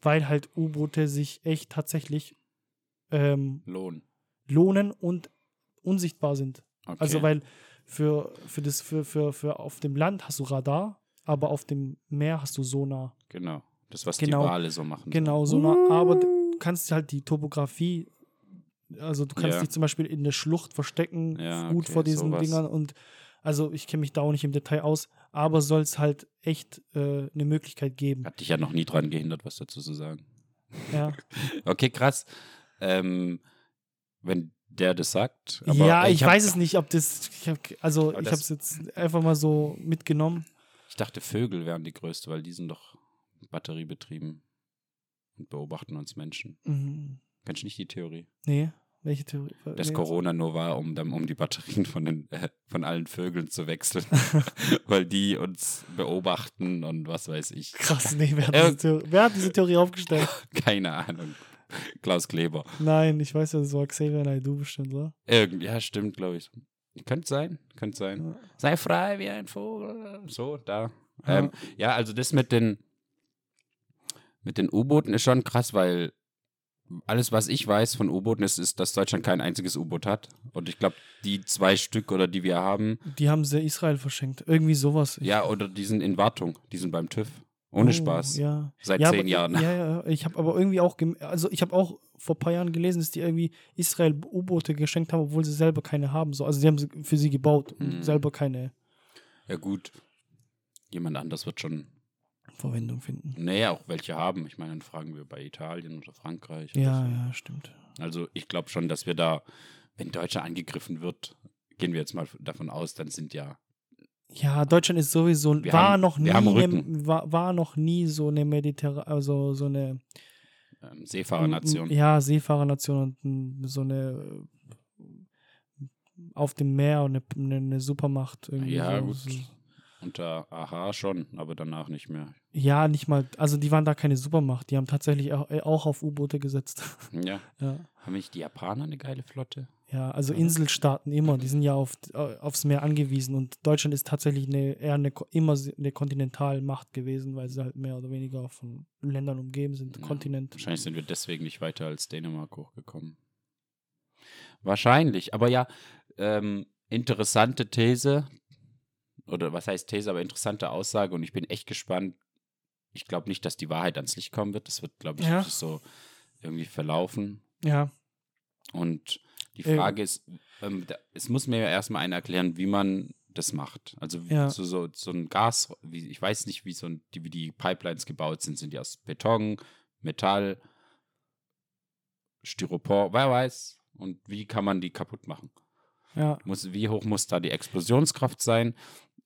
A: weil halt U-Boote sich echt tatsächlich ähm,
B: Lohn.
A: lohnen und unsichtbar sind.
B: Okay.
A: Also weil für, für das, für, für, für auf dem Land hast du Radar, aber auf dem Meer hast du Sonar.
B: Genau. Das, was
A: Genau.
B: die Wale so machen.
A: Genau, Sonar, aber du kannst halt die Topografie, also du kannst
B: Ja.
A: dich zum Beispiel in der Schlucht verstecken,
B: Ja,
A: gut
B: okay,
A: vor diesen
B: sowas.
A: Dingern und also ich kenne mich da auch nicht im Detail aus, aber soll es halt echt äh, eine Möglichkeit geben.
B: Hat dich ja noch nie dran gehindert, was dazu zu sagen.
A: Ja, [LAUGHS]
B: Okay, krass. Ähm, wenn der das sagt.
A: ja ich,
B: hab-
A: weiß es nicht, ob das, ich hab, also ich habe es jetzt einfach mal so mitgenommen.
B: Ich dachte, Vögel wären die größte, weil die sind doch batteriebetrieben und beobachten uns Menschen.
A: Mhm.
B: Kennst du nicht die Theorie?
A: Nee, welche Theorie?
B: Dass
A: nee.
B: Corona nur war, um, dann, um die Batterien von, den, äh, von allen Vögeln zu wechseln. [LAUGHS] weil die uns beobachten und was weiß ich.
A: Krass, nee, wer hat,
B: Äh,
A: diese Theorie, wer hat diese Theorie aufgestellt? [LAUGHS]
B: Keine Ahnung. [LAUGHS] Klaus Kleber.
A: Nein, ich weiß ja, das war Xavier Naidoo bestimmt, oder?
B: Irgend, ja, stimmt, glaube ich. Könnte sein, könnte sein.
A: Ja.
B: Sei frei wie ein Vogel. So, da.
A: Ja.
B: Ähm, ja, also das mit den mit den U-Booten ist schon krass, weil alles, was ich weiß von U-Booten, ist, ist, dass Deutschland kein einziges U-Boot hat. Und ich glaube, die zwei Stück oder die wir haben,
A: Die haben sie Israel verschenkt. Irgendwie sowas. Ich-
B: ja, oder die sind in Wartung. Die sind beim TÜV. Ohne
A: Oh,
B: Spaß.
A: Ja.
B: Seit
A: ja,
B: zehn
A: aber,
B: Jahren.
A: Ja, ja, ich habe aber irgendwie auch, also ich habe auch vor ein paar Jahren gelesen, dass die irgendwie Israel U-Boote geschenkt haben, obwohl sie selber keine haben. So. Also sie haben sie für sie gebaut und
B: Mhm.
A: selber keine
B: Ja, gut. Jemand anders wird schon,
A: Verwendung finden.
B: nee, auch welche haben. Ich meine, dann fragen wir bei Italien oder Frankreich. oder
A: Ja,
B: so.
A: ja, stimmt.
B: Also ich glaube schon, dass wir da, wenn Deutschland angegriffen wird, gehen wir jetzt mal davon aus, dann sind ja,
A: Ja, Deutschland ist sowieso,
B: Wir
A: war
B: haben-
A: noch nie,
B: Rücken.
A: war, war noch nie so eine Mediterran, also so eine
B: ähm, Seefahrernation.
A: Ja, Seefahrernation und n- so eine äh, auf dem Meer und eine, eine Supermacht. Irgendwie
B: Ja,
A: so.
B: gut. Unter AHA schon, aber danach nicht mehr.
A: Ja, nicht mal, also die waren da keine Supermacht, die haben tatsächlich auch, äh, auch auf U-Boote gesetzt.
B: Ja. [LAUGHS]
A: ja.
B: Haben nicht die Japaner eine geile Flotte?
A: Ja, also. Inselstaaten immer, die sind ja auf, äh, aufs Meer angewiesen und Deutschland ist tatsächlich eine, eher eine, immer eine Kontinentalmacht gewesen, weil sie halt mehr oder weniger von Ländern umgeben sind,
B: Ja,
A: Kontinent.
B: Wahrscheinlich sind wir deswegen nicht weiter als Dänemark hochgekommen. Wahrscheinlich, aber ja, ähm, interessante These, oder was heißt These, aber interessante Aussage und ich bin echt gespannt. Ich glaube nicht, dass die Wahrheit ans Licht kommen wird. Das wird, glaube ich,
A: Ja.
B: so irgendwie verlaufen.
A: Ja,
B: Und die
A: Äh,
B: Frage ist, ähm, da, es muss mir ja erstmal einer erklären, wie man das macht. Also
A: Ja.
B: so, so, so ein Gas, wie, ich weiß nicht, wie, so ein, die, wie die Pipelines gebaut sind. Sind die aus Beton, Metall, Styropor, wer weiß. Und wie kann man die kaputt machen?
A: ja,
B: Muss, wie hoch muss da die Explosionskraft sein?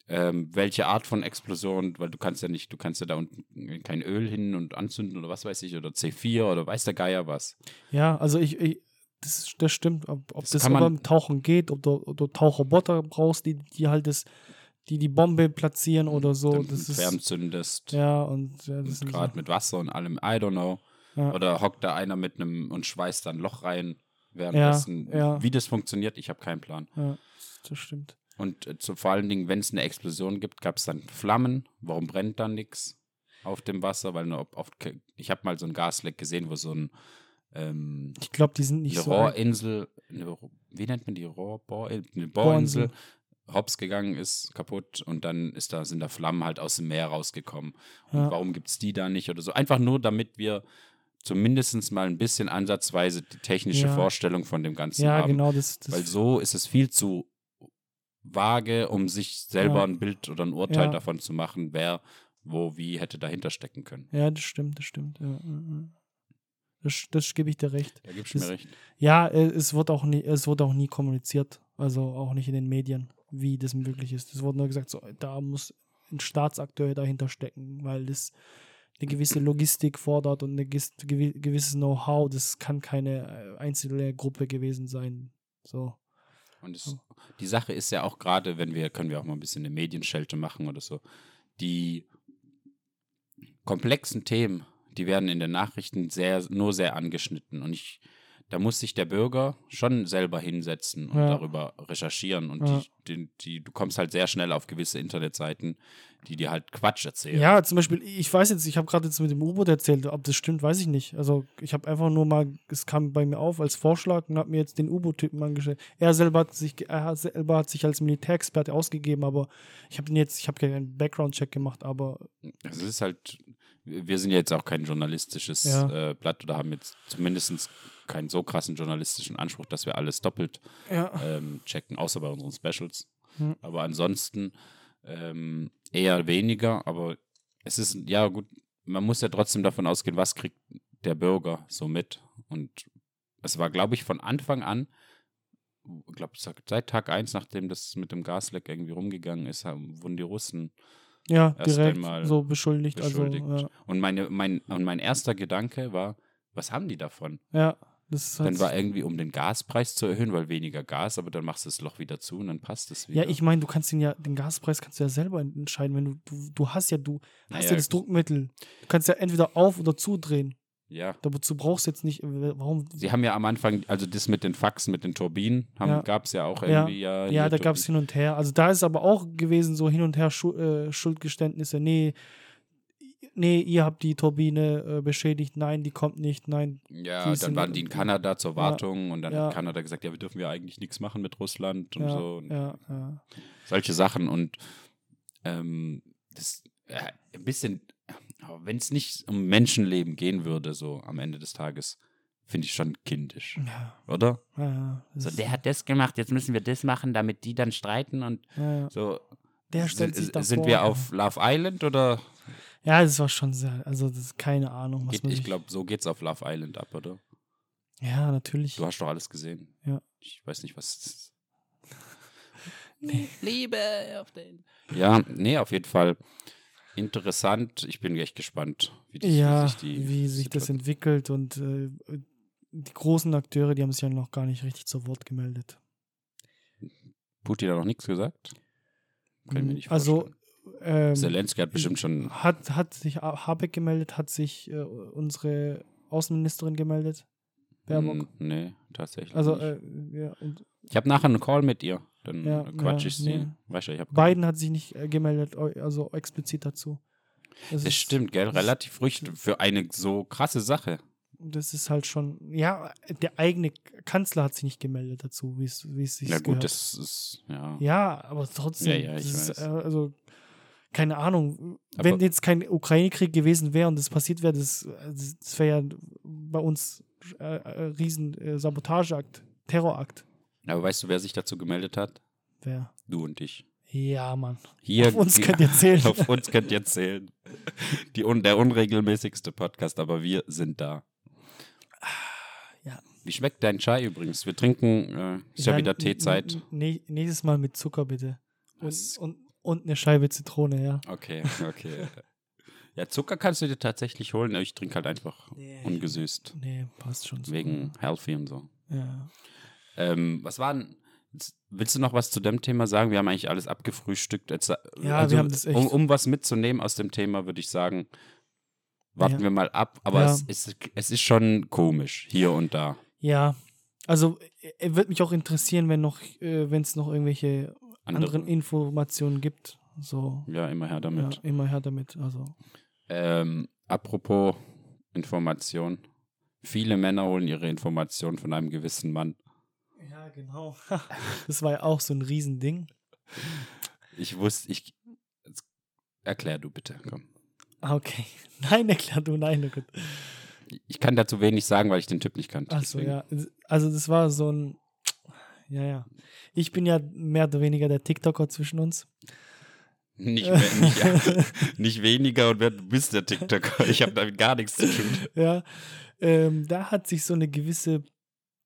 B: Ähm, welche Art von Explosion, weil du kannst ja nicht, du kannst ja da unten kein Öl hin und anzünden oder was weiß ich, oder C4 oder weiß der Geier was.
A: Ja, also ich, ich das, das stimmt, ob, ob
B: Das
A: das,
B: kann
A: aber
B: man-
A: im Tauchen geht, ob du, ob du Tauchroboter brauchst, die, die halt das, die die Bombe platzieren oder so.
B: Dann
A: Das ist,
B: fernzündest.
A: ja, und ja,
B: gerade
A: so,
B: mit Wasser und allem, I don't know.
A: Ja.
B: Oder hockt da einer mit einem und schweißt da ein Loch rein währenddessen.
A: Ja, ja.
B: Wie das funktioniert, ich habe keinen Plan.
A: ja, das stimmt.
B: Und äh, zu, vor allen Dingen, wenn es eine Explosion gibt, gab es dann Flammen. Warum brennt dann nichts auf dem Wasser? Weil nur oft, ich habe mal so ein Gasleck gesehen, wo so ein ähm,
A: Ich glaube, die sind nicht so.
B: Rohrinsel, wie nennt man die eine
A: Bohrinsel.
B: Bohrinsel, hops gegangen ist, kaputt und dann ist da, sind da Flammen halt aus dem Meer rausgekommen. Und
A: Ja.
B: warum gibt es die da nicht oder so? Einfach nur, damit wir zumindest mal ein bisschen ansatzweise die technische
A: Ja.
B: Vorstellung von dem Ganzen
A: ja,
B: haben.
A: genau, das, das
B: Weil so ist es viel zu vage, um sich selber
A: Ja.
B: ein Bild oder ein Urteil davon zu machen, wer, wo, wie hätte dahinter stecken können.
A: ja, das stimmt, das stimmt. Ja. Das, das gebe ich dir recht.
B: Da gibst du mir recht.
A: Ja, äh, es wird auch nie, es wird auch nie kommuniziert, also auch nicht in den Medien, wie das möglich ist. Es wurde nur gesagt, so, da muss ein Staatsakteur dahinter stecken, weil das eine gewisse Logistik fordert und ein gewisses Know-how. Das kann keine äh, einzelne Gruppe gewesen sein. So.
B: Und es, die Sache ist ja auch gerade, wenn wir, können wir auch mal ein bisschen eine Medienschelte machen oder so, die komplexen Themen, die werden in den Nachrichten sehr, nur sehr angeschnitten. Und ich da muss sich der Bürger schon selber hinsetzen und
A: Ja.
B: darüber recherchieren. Und
A: Ja.
B: die, die, die, du kommst halt sehr schnell auf gewisse Internetseiten, die dir halt Quatsch erzählen.
A: Ja, zum Beispiel, ich weiß jetzt, ich habe gerade jetzt mit dem U-Boot erzählt, ob das stimmt, weiß ich nicht. Also ich habe einfach nur mal, es kam bei mir auf als Vorschlag und habe mir jetzt den U-Boot-Typen angestellt. Er selber hat sich, er selber hat sich als Militärexperte ausgegeben, aber ich habe den jetzt, ich habe keinen Background-Check gemacht, aber
B: Es ist halt, wir sind ja jetzt auch kein journalistisches
A: Ja.
B: äh, Blatt oder haben jetzt zumindest keinen so krassen journalistischen Anspruch, dass wir alles doppelt
A: ja.
B: ähm, checken, außer bei unseren Specials.
A: Hm.
B: Aber ansonsten ähm, eher weniger, aber es ist, ja gut, man muss ja trotzdem davon ausgehen, was kriegt der Bürger so mit. Und es war, glaube ich, von Anfang an, ich glaube, seit Tag 1, nachdem das mit dem Gasleck irgendwie rumgegangen ist, haben, wurden die Russen
A: Ja,
B: Erst
A: direkt
B: einmal
A: so beschuldigt.
B: beschuldigt.
A: Also,
B: Und, meine, mein, und mein erster Gedanke war, was haben die davon?
A: ja, ja, das ist
B: Dann war irgendwie, um den Gaspreis zu erhöhen, weil weniger Gas, aber dann machst du das Loch wieder zu und dann passt es wieder.
A: Ja, ich meine, du kannst den ja, den Gaspreis kannst du ja selber entscheiden, wenn du, du, du hast ja, du hast
B: Naja,
A: ja das Druckmittel. Du kannst ja entweder auf- oder zudrehen.
B: Ja.
A: Dazu brauchst du jetzt nicht, äh, warum?
B: Sie haben ja am Anfang, also das mit den Faxen, mit den Turbinen,
A: Ja.
B: gab es ja auch
A: Ja.
B: irgendwie. Ja,
A: Ja,
B: hier
A: da gab es hin und her. Also da ist aber auch gewesen, so hin und her Schu äh, Schuldgeständnisse. Nee, nee, ihr habt die Turbine äh, beschädigt. Nein, die kommt nicht. Nein.
B: Ja, dann waren die in Kanada zur Wartung und dann
A: Ja.
B: hat Kanada gesagt, ja, wir dürfen ja eigentlich nichts machen mit Russland und
A: Ja,
B: so. Und
A: ja, ja.
B: Solche Sachen und ähm, das äh, ein bisschen, wenn es nicht um Menschenleben gehen würde, so am Ende des Tages, finde ich schon kindisch,
A: ja,
B: oder?
A: ja,
B: So, der hat das gemacht, jetzt müssen wir das machen, damit die dann streiten und
A: ja,
B: so.
A: Der stellt sich
B: sind,
A: davor.
B: sind wir auf Love Island oder?
A: Ja, das war schon sehr, also das ist keine Ahnung, was
B: Geht, ich
A: sich-
B: glaube, so geht's auf Love Island ab, oder?
A: Ja, natürlich.
B: Du hast doch alles gesehen.
A: Ja.
B: Ich weiß nicht, was. ist.
A: Nee.
B: Liebe auf den. Ja, nee, auf jeden Fall interessant. Ich bin echt gespannt, wie, das,
A: ja,
B: wie sich die.
A: wie sich das entwickelt und äh, die großen Akteure, die haben sich ja noch gar nicht richtig zu Wort gemeldet.
B: Putin hat noch nichts gesagt. Können wir nicht
A: also
B: vorstellen.
A: ähm,
B: Zelensky hat bestimmt schon.
A: hat, hat sich Habeck gemeldet, hat sich äh, unsere Außenministerin gemeldet. Baerbock.
B: Hm, nee, tatsächlich.
A: Also,
B: nicht.
A: äh, ja,
B: ich habe nachher einen Call mit ihr. Dann
A: Ja,
B: quatsch ich sie.
A: nee.
B: Weißt du, ich.
A: Biden hat sich nicht äh, gemeldet, also explizit dazu. Das,
B: Das stimmt, gell? Relativ ruhig für eine so krasse Sache.
A: Das ist halt schon, ja, der eigene Kanzler hat sich nicht gemeldet dazu, wie es wie es sich
B: Ja, gut,
A: gehört.
B: das ist. Ja.
A: Ja, aber trotzdem,
B: Ja, ja, ich
A: das ist,
B: weiß.
A: äh, also keine Ahnung,
B: Aber-
A: wenn jetzt kein Ukraine-Krieg gewesen wäre und das passiert wäre, das, das wäre ja bei uns äh, ein riesen äh, Sabotageakt, Terrorakt.
B: Aber weißt du, wer sich dazu gemeldet hat?
A: Wer?
B: Du und ich.
A: Ja, Mann.
B: Hier,
A: Auf uns könnt ihr zählen. [LAUGHS]
B: Auf uns könnt ihr zählen. Die, un der unregelmäßigste Podcast, aber wir sind da.
A: Ja.
B: Wie schmeckt dein Chai übrigens? Wir trinken, äh, ist ja, wieder
A: n-
B: Teezeit.
A: nächstes Mal mit Zucker bitte. Und, und, und eine Scheibe Zitrone, ja.
B: Okay, okay. ja, Zucker kannst du dir tatsächlich holen. Ich trinke halt einfach
A: Nee.
B: ungesüßt.
A: Nee, passt schon so.
B: Wegen healthy und so.
A: Ja.
B: Ähm, was war denn. Willst du noch was zu dem Thema sagen? Wir haben eigentlich alles abgefrühstückt. Äh,
A: Ja, wir haben das echt-
B: Um, um was mitzunehmen aus dem Thema, würde ich sagen, warten
A: Ja.
B: wir mal ab. Aber
A: Ja.
B: es, ist, es ist schon komisch, hier und da.
A: Ja. Also, äh, würde mich auch interessieren, wenn noch, äh, wenn es noch irgendwelche
B: Andere,
A: anderen Informationen gibt. So,
B: ja, immer her
A: ja,
B: damit.
A: immer her damit. Also,
B: Ähm, apropos Information. Viele Männer holen ihre Informationen von einem gewissen Mann.
A: Ja, genau. [LAUGHS] das war ja auch so ein Riesending.
B: Ich wusste, ich. Erklär du bitte, komm.
A: Okay. [LAUGHS] Nein, erklär du, nein, oh Gott.
B: Ich kann dazu wenig sagen, weil ich den Typ nicht kannte.
A: Achso, ja. Also, das war so ein. Ja, ja. Ich bin ja mehr oder weniger der TikToker zwischen uns.
B: Nicht, mehr, [LAUGHS] nicht, nicht weniger und wer, du bist der TikToker. Ich habe damit gar nichts zu tun.
A: ja. Ähm, da hat sich so eine gewisse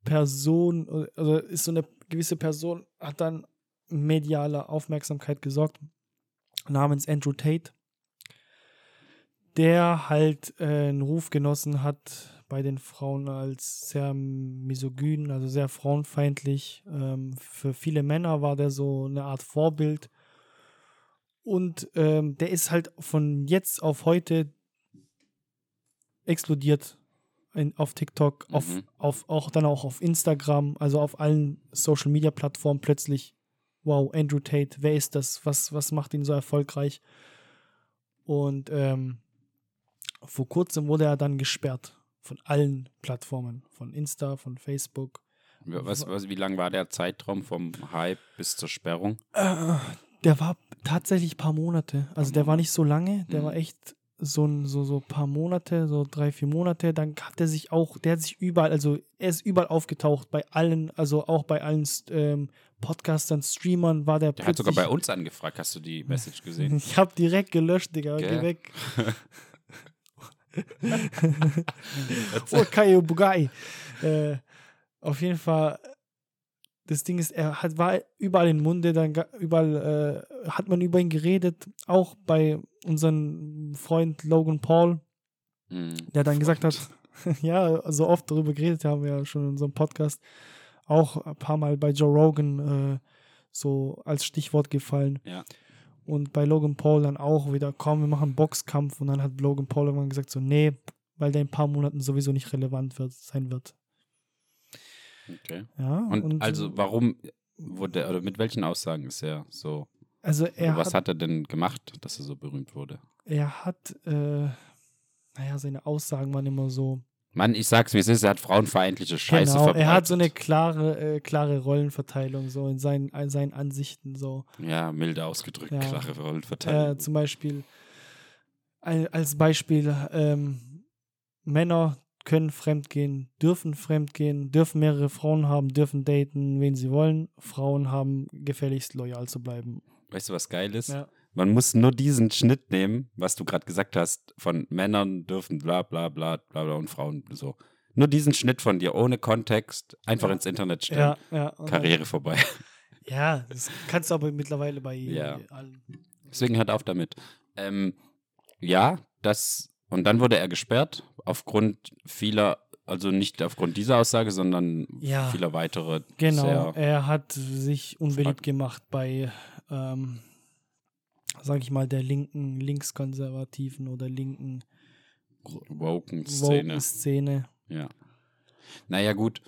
A: Person, also ist so eine gewisse Person, hat dann mediale Aufmerksamkeit gesorgt, namens Andrew Tate, der halt äh, einen Ruf genossen hat bei den Frauen als sehr misogyn, also sehr frauenfeindlich. Ähm, für viele Männer war der so eine Art Vorbild. Und ähm, der ist halt von jetzt auf heute explodiert in, auf TikTok, auf,
B: Mhm.
A: auf, auch dann auch auf Instagram, also auf allen Social Media Plattformen plötzlich, wow, Andrew Tate, wer ist das? Was, was macht ihn so erfolgreich? Und ähm, vor kurzem wurde er dann gesperrt von allen Plattformen, von Insta, von Facebook.
B: Was, was, wie lang war der Zeitraum vom Hype bis zur Sperrung?
A: Äh, der war tatsächlich ein paar Monate. Also der war nicht so lange, der
B: Mhm.
A: war echt so ein so, so paar Monate, so drei, vier Monate. Dann hat er sich auch, der hat sich überall, also er ist überall aufgetaucht, bei allen, also auch bei allen ähm, Podcastern, Streamern war der
B: Der hat sogar bei uns angefragt. Hast du die Message gesehen? [LAUGHS]
A: Ich hab direkt gelöscht, Digga.
B: Gell?
A: Geh weg. [LAUGHS] [LAUGHS] oh, Kaio Bugai. Äh, auf jeden Fall, das Ding ist, er hat, war überall in Munde, dann überall äh, hat man über ihn geredet, auch bei unserem Freund Logan Paul,
B: Mhm.
A: der dann gesagt hat,
B: Freund. [LAUGHS]
A: ja, so oft darüber geredet haben wir ja schon in unserem Podcast, auch ein paar Mal bei Joe Rogan äh, so als Stichwort gefallen.
B: Ja.
A: Und bei Logan Paul dann auch wieder, komm, wir machen einen Boxkampf. Und dann hat Logan Paul irgendwann gesagt, so, nee, weil der in ein paar Monaten sowieso nicht relevant wird, sein wird.
B: Okay.
A: Ja,
B: Und, also warum wurde, oder mit welchen Aussagen ist er so,
A: also er
B: was
A: hat,
B: hat er denn gemacht, dass er so berühmt wurde?
A: er hat, äh, naja, seine Aussagen waren immer so,
B: Mann, ich sag's wie es ist, er hat frauenfeindliche Scheiße
A: genau,
B: verbreitet.
A: er hat so eine klare, äh, klare Rollenverteilung, so in seinen, in seinen Ansichten, so.
B: Ja, milde ausgedrückt,
A: Ja.
B: klare Rollenverteilung.
A: Äh, zum Beispiel, als Beispiel, ähm, Männer können fremdgehen, dürfen fremdgehen, dürfen mehrere Frauen haben, dürfen daten, wen sie wollen. Frauen haben gefälligst loyal zu bleiben.
B: weißt du, was geil ist?
A: Ja.
B: Man muss nur diesen Schnitt nehmen, was du gerade gesagt hast, von Männern dürfen bla bla bla bla bla und Frauen so. Nur diesen Schnitt von dir ohne Kontext einfach ins Internet stellen.
A: Ja, ja.
B: Karriere vorbei. [LAUGHS]
A: Ja, das kannst du aber mittlerweile bei
B: Ja.
A: allen.
B: Deswegen hört auf damit. Ähm, ja, das und dann wurde er gesperrt aufgrund vieler, also nicht aufgrund dieser Aussage, sondern
A: Ja.
B: vieler weitere.
A: Genau, er hat sich unbeliebt gemacht bei, ähm, sag ich mal, der linken, linkskonservativen oder linken
B: woken Szene.
A: Woke-Szene.
B: Ja. Naja, gut.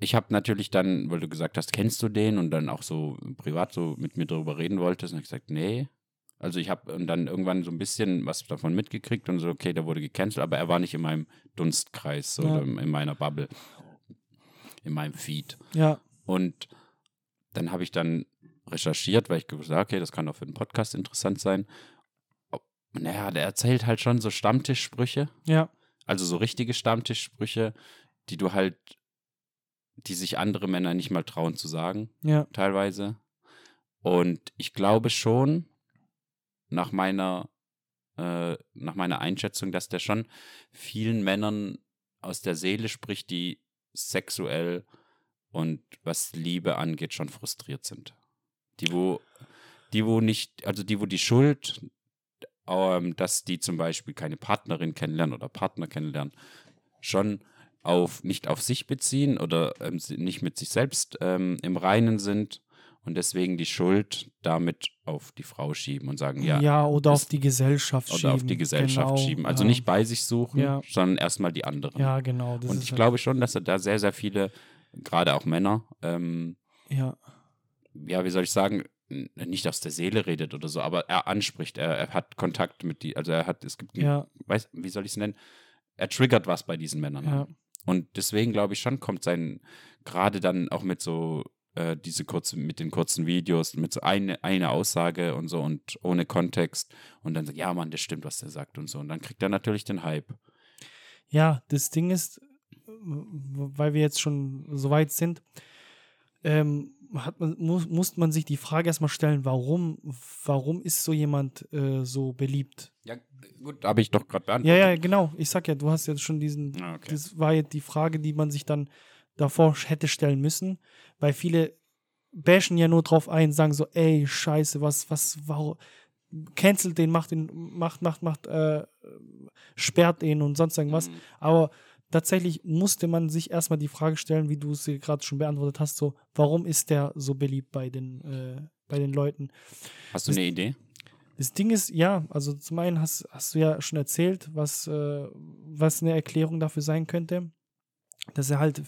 B: Ich habe natürlich dann, weil du gesagt hast, kennst du den und dann auch so privat so mit mir darüber reden wolltest, und ich gesagt, nee. Also ich habe dann irgendwann so ein bisschen was davon mitgekriegt und so, okay, der wurde gecancelt, aber er war nicht in meinem Dunstkreis
A: Ja.
B: oder in meiner Bubble, in meinem Feed.
A: Ja,
B: Und dann habe ich dann recherchiert, weil ich gesagt habe, okay, das kann auch für den Podcast interessant sein. Naja, der erzählt halt schon so Stammtischsprüche.
A: ja,
B: Also so richtige Stammtischsprüche, die du halt, die sich andere Männer nicht mal trauen zu sagen,
A: ja,
B: teilweise. Und ich glaube schon, nach meiner, äh, nach meiner Einschätzung, dass der schon vielen Männern aus der Seele spricht, die sexuell und was Liebe angeht, schon frustriert sind. Die, wo, die, wo nicht, also die, wo die Schuld, ähm, dass die zum Beispiel keine Partnerin kennenlernen oder Partner kennenlernen, schon auf, nicht auf sich beziehen oder ähm, nicht mit sich selbst ähm, im Reinen sind und deswegen die Schuld damit auf die Frau schieben und sagen, ja,
A: ja, oder auf die Gesellschaft
B: oder
A: schieben.
B: auf die Gesellschaft
A: genau,
B: schieben. Also
A: ja.
B: nicht bei sich suchen,
A: Ja.
B: sondern erstmal die anderen.
A: Ja, genau.
B: Und ich
A: halt-
B: glaube schon, dass er da sehr, sehr viele, gerade auch Männer, ähm,
A: Ja,
B: ja, wie soll ich sagen, nicht aus der Seele redet oder so, aber er anspricht, er, er hat Kontakt mit die, also er hat, es gibt,
A: ja,
B: weiß, wie soll ich es nennen? Er triggert was bei diesen Männern.
A: ja.
B: Und deswegen glaube ich schon, kommt sein, gerade dann auch mit so, äh, diese kurzen, mit den kurzen Videos, mit so eine, eine Aussage und so und ohne Kontext und dann sagt, ja Mann, das stimmt, was er sagt und so. Und dann kriegt er natürlich den Hype.
A: Ja, das Ding ist, weil wir jetzt schon so weit sind, ähm, hat man, muss, muss man sich die Frage erstmal stellen, warum, warum ist so jemand äh, so beliebt?
B: Ja, gut, habe ich doch gerade
A: Ja,
B: beantwortet.
A: ja, genau. Ich sag ja, du hast jetzt schon diesen,
B: Ah, okay.
A: das war jetzt die Frage, die man sich dann davor hätte stellen müssen, weil viele bashen ja nur drauf ein, sagen so, ey, scheiße, was, was, warum, cancelt den, macht den, macht, macht, macht, äh, sperrt ihn und sonst irgendwas.
B: Mhm.
A: Aber tatsächlich musste man sich erstmal die Frage stellen, wie du es gerade schon beantwortet hast, so, warum ist der so beliebt bei den, äh, bei den Leuten?
B: Hast du eine Idee?
A: Das Ding ist, ja, also zum einen hast, hast du ja schon erzählt, was, äh, was eine Erklärung dafür sein könnte, dass er halt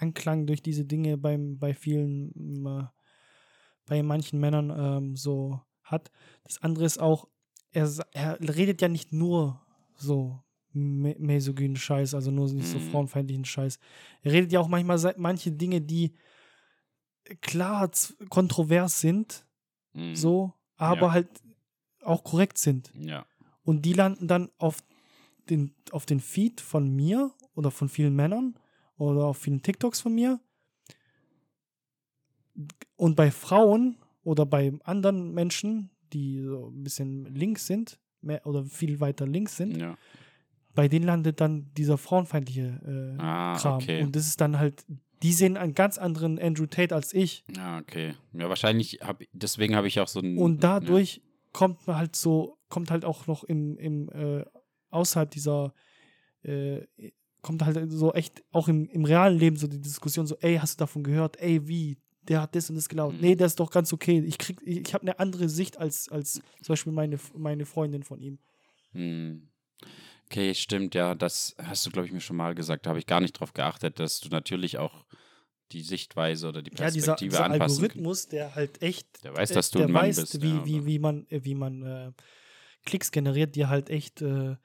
A: Anklang durch diese Dinge beim, bei vielen, äh, bei manchen Männern ähm, so hat. Das andere ist auch, er, er redet ja nicht nur so mesogynen Scheiß, also nur nicht so
B: Mhm.
A: frauenfeindlichen Scheiß. Er redet ja auch manchmal manche Dinge, die klar kontrovers sind,
B: Mhm.
A: so, aber
B: Ja.
A: halt auch korrekt sind.
B: Ja.
A: Und die landen dann auf den, auf den Feed von mir oder von vielen Männern oder auf vielen TikToks von mir. Und bei Frauen oder bei anderen Menschen, die so ein bisschen links sind mehr, oder viel weiter links sind,
B: ja.
A: bei denen landet dann dieser frauenfeindliche äh,
B: Ah,
A: Kram.
B: okay.
A: Und das ist dann halt, die sehen einen ganz anderen Andrew Tate als ich.
B: Ja, okay. Ja, wahrscheinlich hab, deswegen habe ich auch so ein.
A: Und dadurch kommt man halt so, kommt halt auch noch im, im äh, außerhalb dieser, äh, kommt halt so echt auch im, im realen Leben so die Diskussion so, ey, hast du davon gehört? Ey, wie? Der hat das und das gelaufen.
B: Mhm.
A: Nee, das ist doch ganz okay. Ich krieg, ich, ich habe eine andere Sicht als, als zum Beispiel meine, meine Freundin von ihm.
B: Ja. Hm. Okay, stimmt, ja. Das hast du, glaube ich, mir schon mal gesagt. Da habe ich gar nicht drauf geachtet, dass du natürlich auch die Sichtweise oder die
A: Ja, dieser,
B: Perspektive
A: dieser
B: anpassen.
A: Algorithmus, der halt echt
B: Der weiß, dass du
A: der
B: ein Mann
A: weiß,
B: bist.
A: wie,
B: ja,
A: wie, wie man, äh, wie man äh, Klicks generiert, die halt echt äh,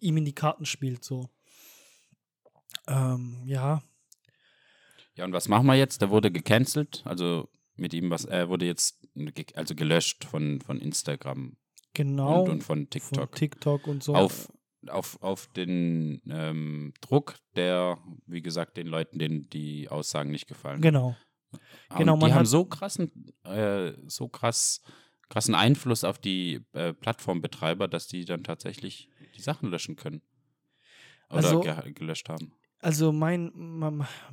A: ihm in die Karten spielt. So. Ähm, ja,
B: Ja, und was machen wir jetzt? Der wurde gecancelt, also mit ihm was, er wurde jetzt also gelöscht von, von Instagram
A: genau.
B: und, und von
A: Von
B: TikTok.
A: TikTok und so.
B: Auf, auf, auf den ähm, Druck, der, wie gesagt, den Leuten, denen die Aussagen nicht gefallen.
A: Genau.
B: Ah,
A: genau,
B: und
A: man
B: die haben
A: hat-
B: so krassen, äh, so krass, krassen Einfluss auf die äh, Plattformbetreiber, dass die dann tatsächlich die Sachen löschen können. Oder
A: Also-
B: ge gelöscht haben.
A: Also mein,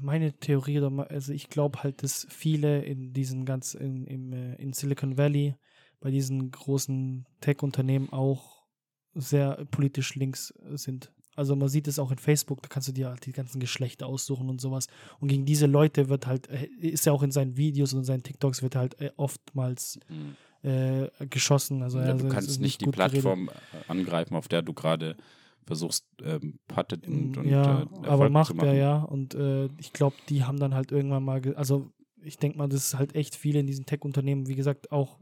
A: meine Theorie, also ich glaube halt, dass viele in diesen ganz in, im, äh, in Silicon Valley, bei diesen großen Tech-Unternehmen auch sehr politisch links äh, sind. Also man sieht es auch in Facebook, da kannst du dir halt die ganzen Geschlechter aussuchen und sowas. Und gegen diese Leute wird halt, äh, ist ja auch in seinen Videos und seinen TikToks wird halt oftmals
B: Mhm.
A: äh, geschossen. Also,
B: Ja,
A: also
B: du kannst nicht die. Plattform angreifen, auf der du gerade versuchst, ähm, Patent und, und
A: ja,
B: äh,
A: aber macht er ja. Und äh, ich glaube, die haben dann halt irgendwann mal, also ich denke mal, dass halt echt viele in diesen Tech-Unternehmen, wie gesagt, auch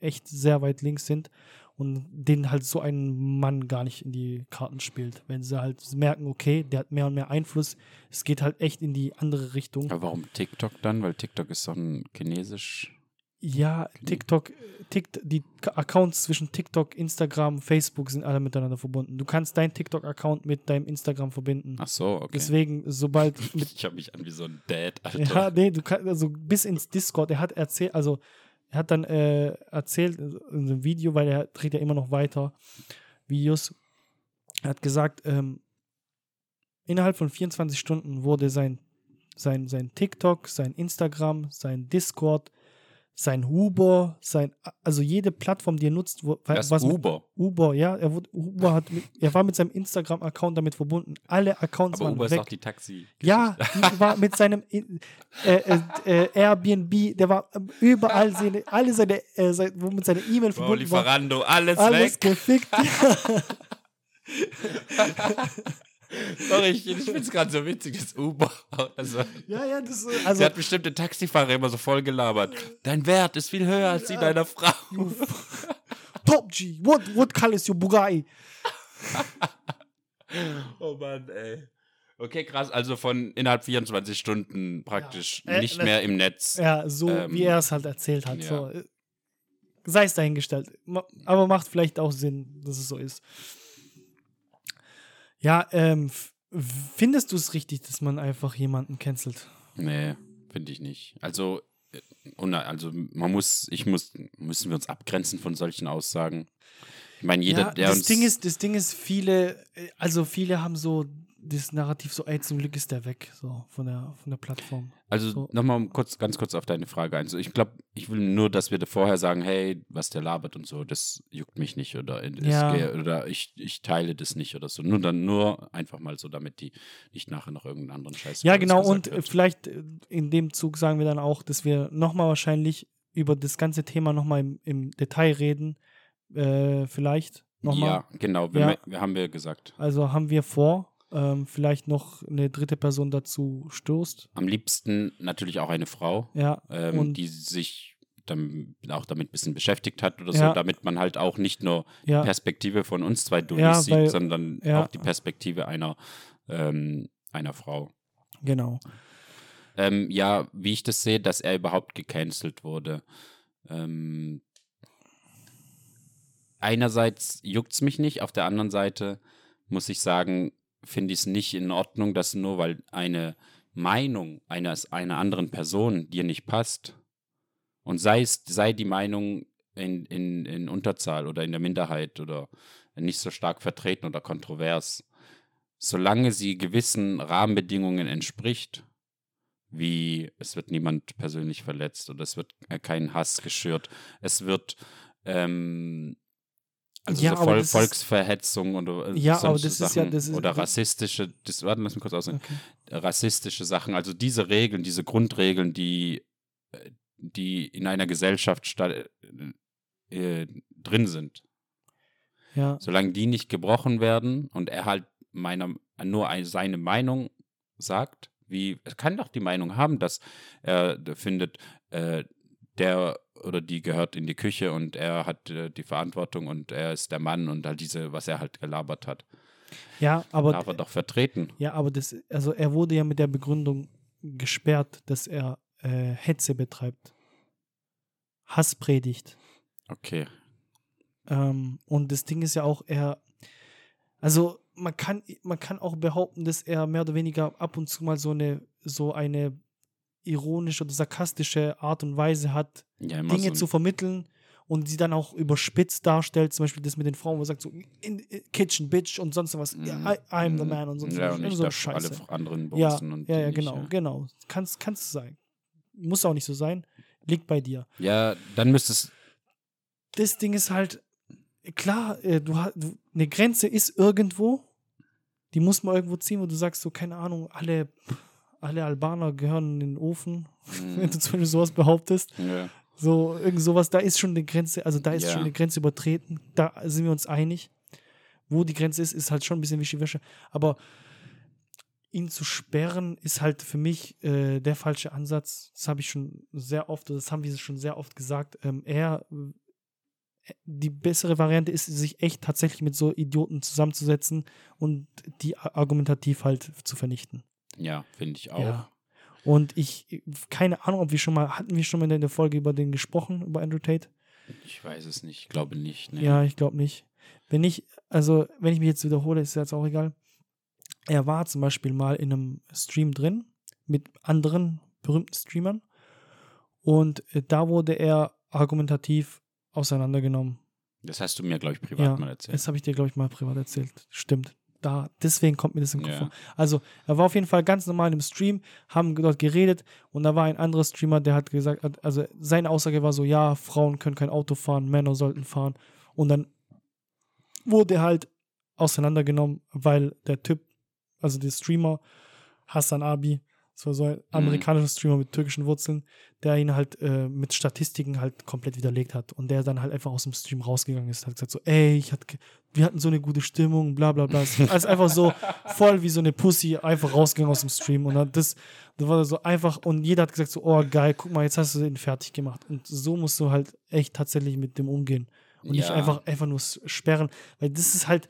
A: echt sehr weit links sind und denen halt so ein Mann gar nicht in die Karten spielt. Wenn sie halt merken, okay, der hat mehr und mehr Einfluss, es geht halt echt in die andere Richtung.
B: Aber warum TikTok dann? Weil TikTok ist doch ein chinesisch.
A: Ja, TikTok, Tik, die Accounts zwischen TikTok, Instagram, Facebook sind alle miteinander verbunden. Du kannst deinen TikTok-Account mit deinem Instagram verbinden.
B: Ach so, okay.
A: Deswegen, sobald [LAUGHS]
B: ich habe mich an wie so ein Dad, [LAUGHS] Alter.
A: Ja, nee, du kannst, also bis ins Discord, er hat erzählt, also er hat dann äh, erzählt in einem Video, weil er dreht ja immer noch weiter Videos. Er hat gesagt, ähm, innerhalb von 24 Stunden wurde sein, sein, sein TikTok, sein Instagram, sein Discord, sein Uber, sein, also jede Plattform, die er nutzt, wo,
B: Das
A: was mit-
B: Uber.
A: Uber, ja, er, wurde, Uber hat, er war mit seinem Instagram-Account damit verbunden. Alle Accounts
B: Aber
A: waren
B: Uber ist
A: weg.
B: auch die Taxi.
A: Ja, die war mit seinem In- äh, äh, äh, Airbnb, der war ähm, überall seine, alle seine, äh, sein, wo mit seiner E-Mail
B: Wow,
A: verbunden war,
B: Lieferando, alles,
A: alles
B: weg.
A: gefickt. [LAUGHS] [LAUGHS]
B: Sorry, ich, ich finde es gerade so witzig, das Uber. [LAUGHS] Also,
A: ja, ja, das ist,
B: sie
A: also,
B: hat bestimmt den Taxifahrer immer so voll gelabert. Dein Wert ist viel höher als die deiner Frau.
A: Top G, what, what color is your Bugatti? [LAUGHS]
B: Oh Mann, ey. Okay, krass. Also von innerhalb 24 Stunden praktisch
A: Ja. Äh,
B: nicht mehr im Netz.
A: Ja, so
B: Ähm,
A: wie er es halt erzählt hat.
B: ja.
A: So. Sei es dahingestellt. Aber macht vielleicht auch Sinn, dass es so ist. Ja, ähm, findest du es richtig, dass man einfach jemanden cancelt?
B: Nee, finde ich nicht. Also, äh, und, also man muss, ich muss, müssen wir uns abgrenzen von solchen Aussagen. Ich meine, jeder,
A: ja,
B: der
A: das
B: uns.
A: Ding ist, das Ding ist, viele, äh, also viele haben so das Narrativ so, ey, zum Glück ist der weg, so von der, von der Plattform.
B: Also
A: So.
B: nochmal kurz, ganz kurz auf deine Frage ein. Also ich glaube, ich will nur, dass wir da vorher sagen, hey, was der labert und so, das juckt mich nicht oder,
A: Ja.
B: oder ich, ich teile das nicht oder so. Nur dann nur einfach mal so, damit die nicht nachher noch irgendeinen anderen Scheiß.
A: Ja, genau, und äh,
B: wird.
A: vielleicht äh, in dem Zug sagen wir dann auch, dass wir nochmal wahrscheinlich über das ganze Thema nochmal im, im Detail reden, äh, vielleicht nochmal.
B: Ja, genau, wir,
A: Ja.
B: wir haben wir gesagt.
A: Also haben wir vor, ähm, vielleicht noch eine dritte Person dazu stoßt.
B: Am liebsten natürlich auch eine Frau,
A: Ja,
B: ähm, die sich dann auch damit ein bisschen beschäftigt hat oder
A: Ja.
B: so, damit man halt auch nicht nur die
A: ja,
B: Perspektive von uns zwei Dullis
A: Ja,
B: sieht,
A: weil-
B: sondern auch die Perspektive einer, ähm, einer Frau.
A: genau.
B: Ähm, ja, wie ich das sehe, dass er überhaupt gecancelt wurde. Ähm, einerseits juckt es mich nicht, auf der anderen Seite muss ich sagen, finde ich es nicht in Ordnung, dass nur weil eine Meinung eines, einer anderen Person dir nicht passt und sei es, sei die Meinung in, in, in Unterzahl oder in der Minderheit oder nicht so stark vertreten oder kontrovers, solange sie gewissen Rahmenbedingungen entspricht, wie es wird niemand persönlich verletzt oder es wird kein Hass geschürt, es wird ähm, also
A: Ja,
B: so Vol Volksverhetzung oder äh,
A: Ja, aber das ist ja-
B: Sachen
A: das ist-
B: oder rassistische, das warte, lass mich kurz aussagen
A: Okay.
B: rassistische Sachen, also diese Regeln, diese Grundregeln, die, äh, die in einer Gesellschaft sta- äh, drin sind,
A: Ja,
B: solange die nicht gebrochen werden und er halt meiner, nur ein, seine Meinung sagt, wie, er kann doch die Meinung haben, dass er findet, äh, der oder die gehört in die Küche und er hat äh, die Verantwortung und er ist der Mann und halt diese, was er halt gelabert hat,
A: ja, aber
B: darf er doch vertreten.
A: Ja, aber das, also er wurde ja mit der Begründung gesperrt, dass er äh, Hetze betreibt. Hass predigt.
B: Okay.
A: Ähm, und das Ding ist ja auch, er, also man kann, man kann auch behaupten, dass er mehr oder weniger ab und zu mal so eine, so eine ironische oder sarkastische Art und Weise hat,
B: Ja,
A: Dinge
B: so
A: zu vermitteln und sie dann auch überspitzt darstellt, zum Beispiel das mit den Frauen, wo er sagt so, in, in Kitchen, Bitch und sonst was,
B: Mhm.
A: ja, I, I'm the man und sonst
B: Ja,
A: was.
B: und ich
A: so
B: darf alle
A: Scheiße.
B: anderen
A: Ja,
B: und
A: ja, ja,
B: nicht,
A: genau,
B: ja.
A: genau. Kannst, kannst du sein. Muss auch nicht so sein. Liegt bei dir.
B: Ja, dann müsste es,
A: Das Ding ist halt, klar, äh, du hast, du, eine Grenze ist irgendwo, die muss man irgendwo ziehen, wo du sagst, so, keine Ahnung, alle, alle Albaner gehören in den Ofen, [LAUGHS] wenn du zum Beispiel sowas behauptest.
B: ja,
A: So, irgend sowas, da ist schon eine Grenze, also da ist
B: Ja.
A: schon eine Grenze übertreten. Da sind wir uns einig. Wo die Grenze ist, ist halt schon ein bisschen Wischiwäsche. Aber ihn zu sperren, ist halt für mich äh, der falsche Ansatz. Das habe ich schon sehr oft, oder das haben wir schon sehr oft gesagt. Ähm, er, äh, die bessere Variante ist, sich echt tatsächlich mit so Idioten zusammenzusetzen und die argumentativ halt zu vernichten.
B: Ja finde ich auch.
A: Ja. Und ich, keine Ahnung, ob wir schon mal, hatten wir schon mal in der Folge über den gesprochen, über Andrew Tate?
B: Ich weiß es nicht, ich glaube nicht. Ne?
A: Ja, ich glaube nicht. Wenn ich, also, wenn ich mich jetzt wiederhole, ist jetzt auch egal. Er war zum Beispiel mal in einem Stream drin mit anderen berühmten Streamern und äh, da wurde er argumentativ auseinandergenommen.
B: Das hast du mir, glaube ich, privat
A: Ja,
B: mal erzählt.
A: Das habe ich dir, glaube ich, mal privat erzählt. Stimmt. Da, deswegen kommt mir das im Kopf
B: Ja.
A: Also, er war auf jeden Fall ganz normal im Stream, haben dort geredet und da war ein anderer Streamer, der hat gesagt, also seine Aussage war so, ja, Frauen können kein Auto fahren, Männer sollten fahren. Und dann wurde er halt auseinandergenommen, weil der Typ, also der Streamer, Hassan Abi, das war so ein amerikanischer Streamer mit türkischen Wurzeln, der ihn halt äh, mit Statistiken halt komplett widerlegt hat und der dann halt einfach aus dem Stream rausgegangen ist, hat gesagt so, ey, ich hatte, wir hatten so eine gute Stimmung, bla bla bla. Also einfach so [LAUGHS] voll wie so eine Pussy einfach rausgegangen aus dem Stream und dann das, das war so einfach und jeder hat gesagt so, oh geil, guck mal, jetzt hast du den fertig gemacht und so musst du halt echt tatsächlich mit dem umgehen und nicht
B: Ja.
A: einfach einfach nur sperren, weil das ist halt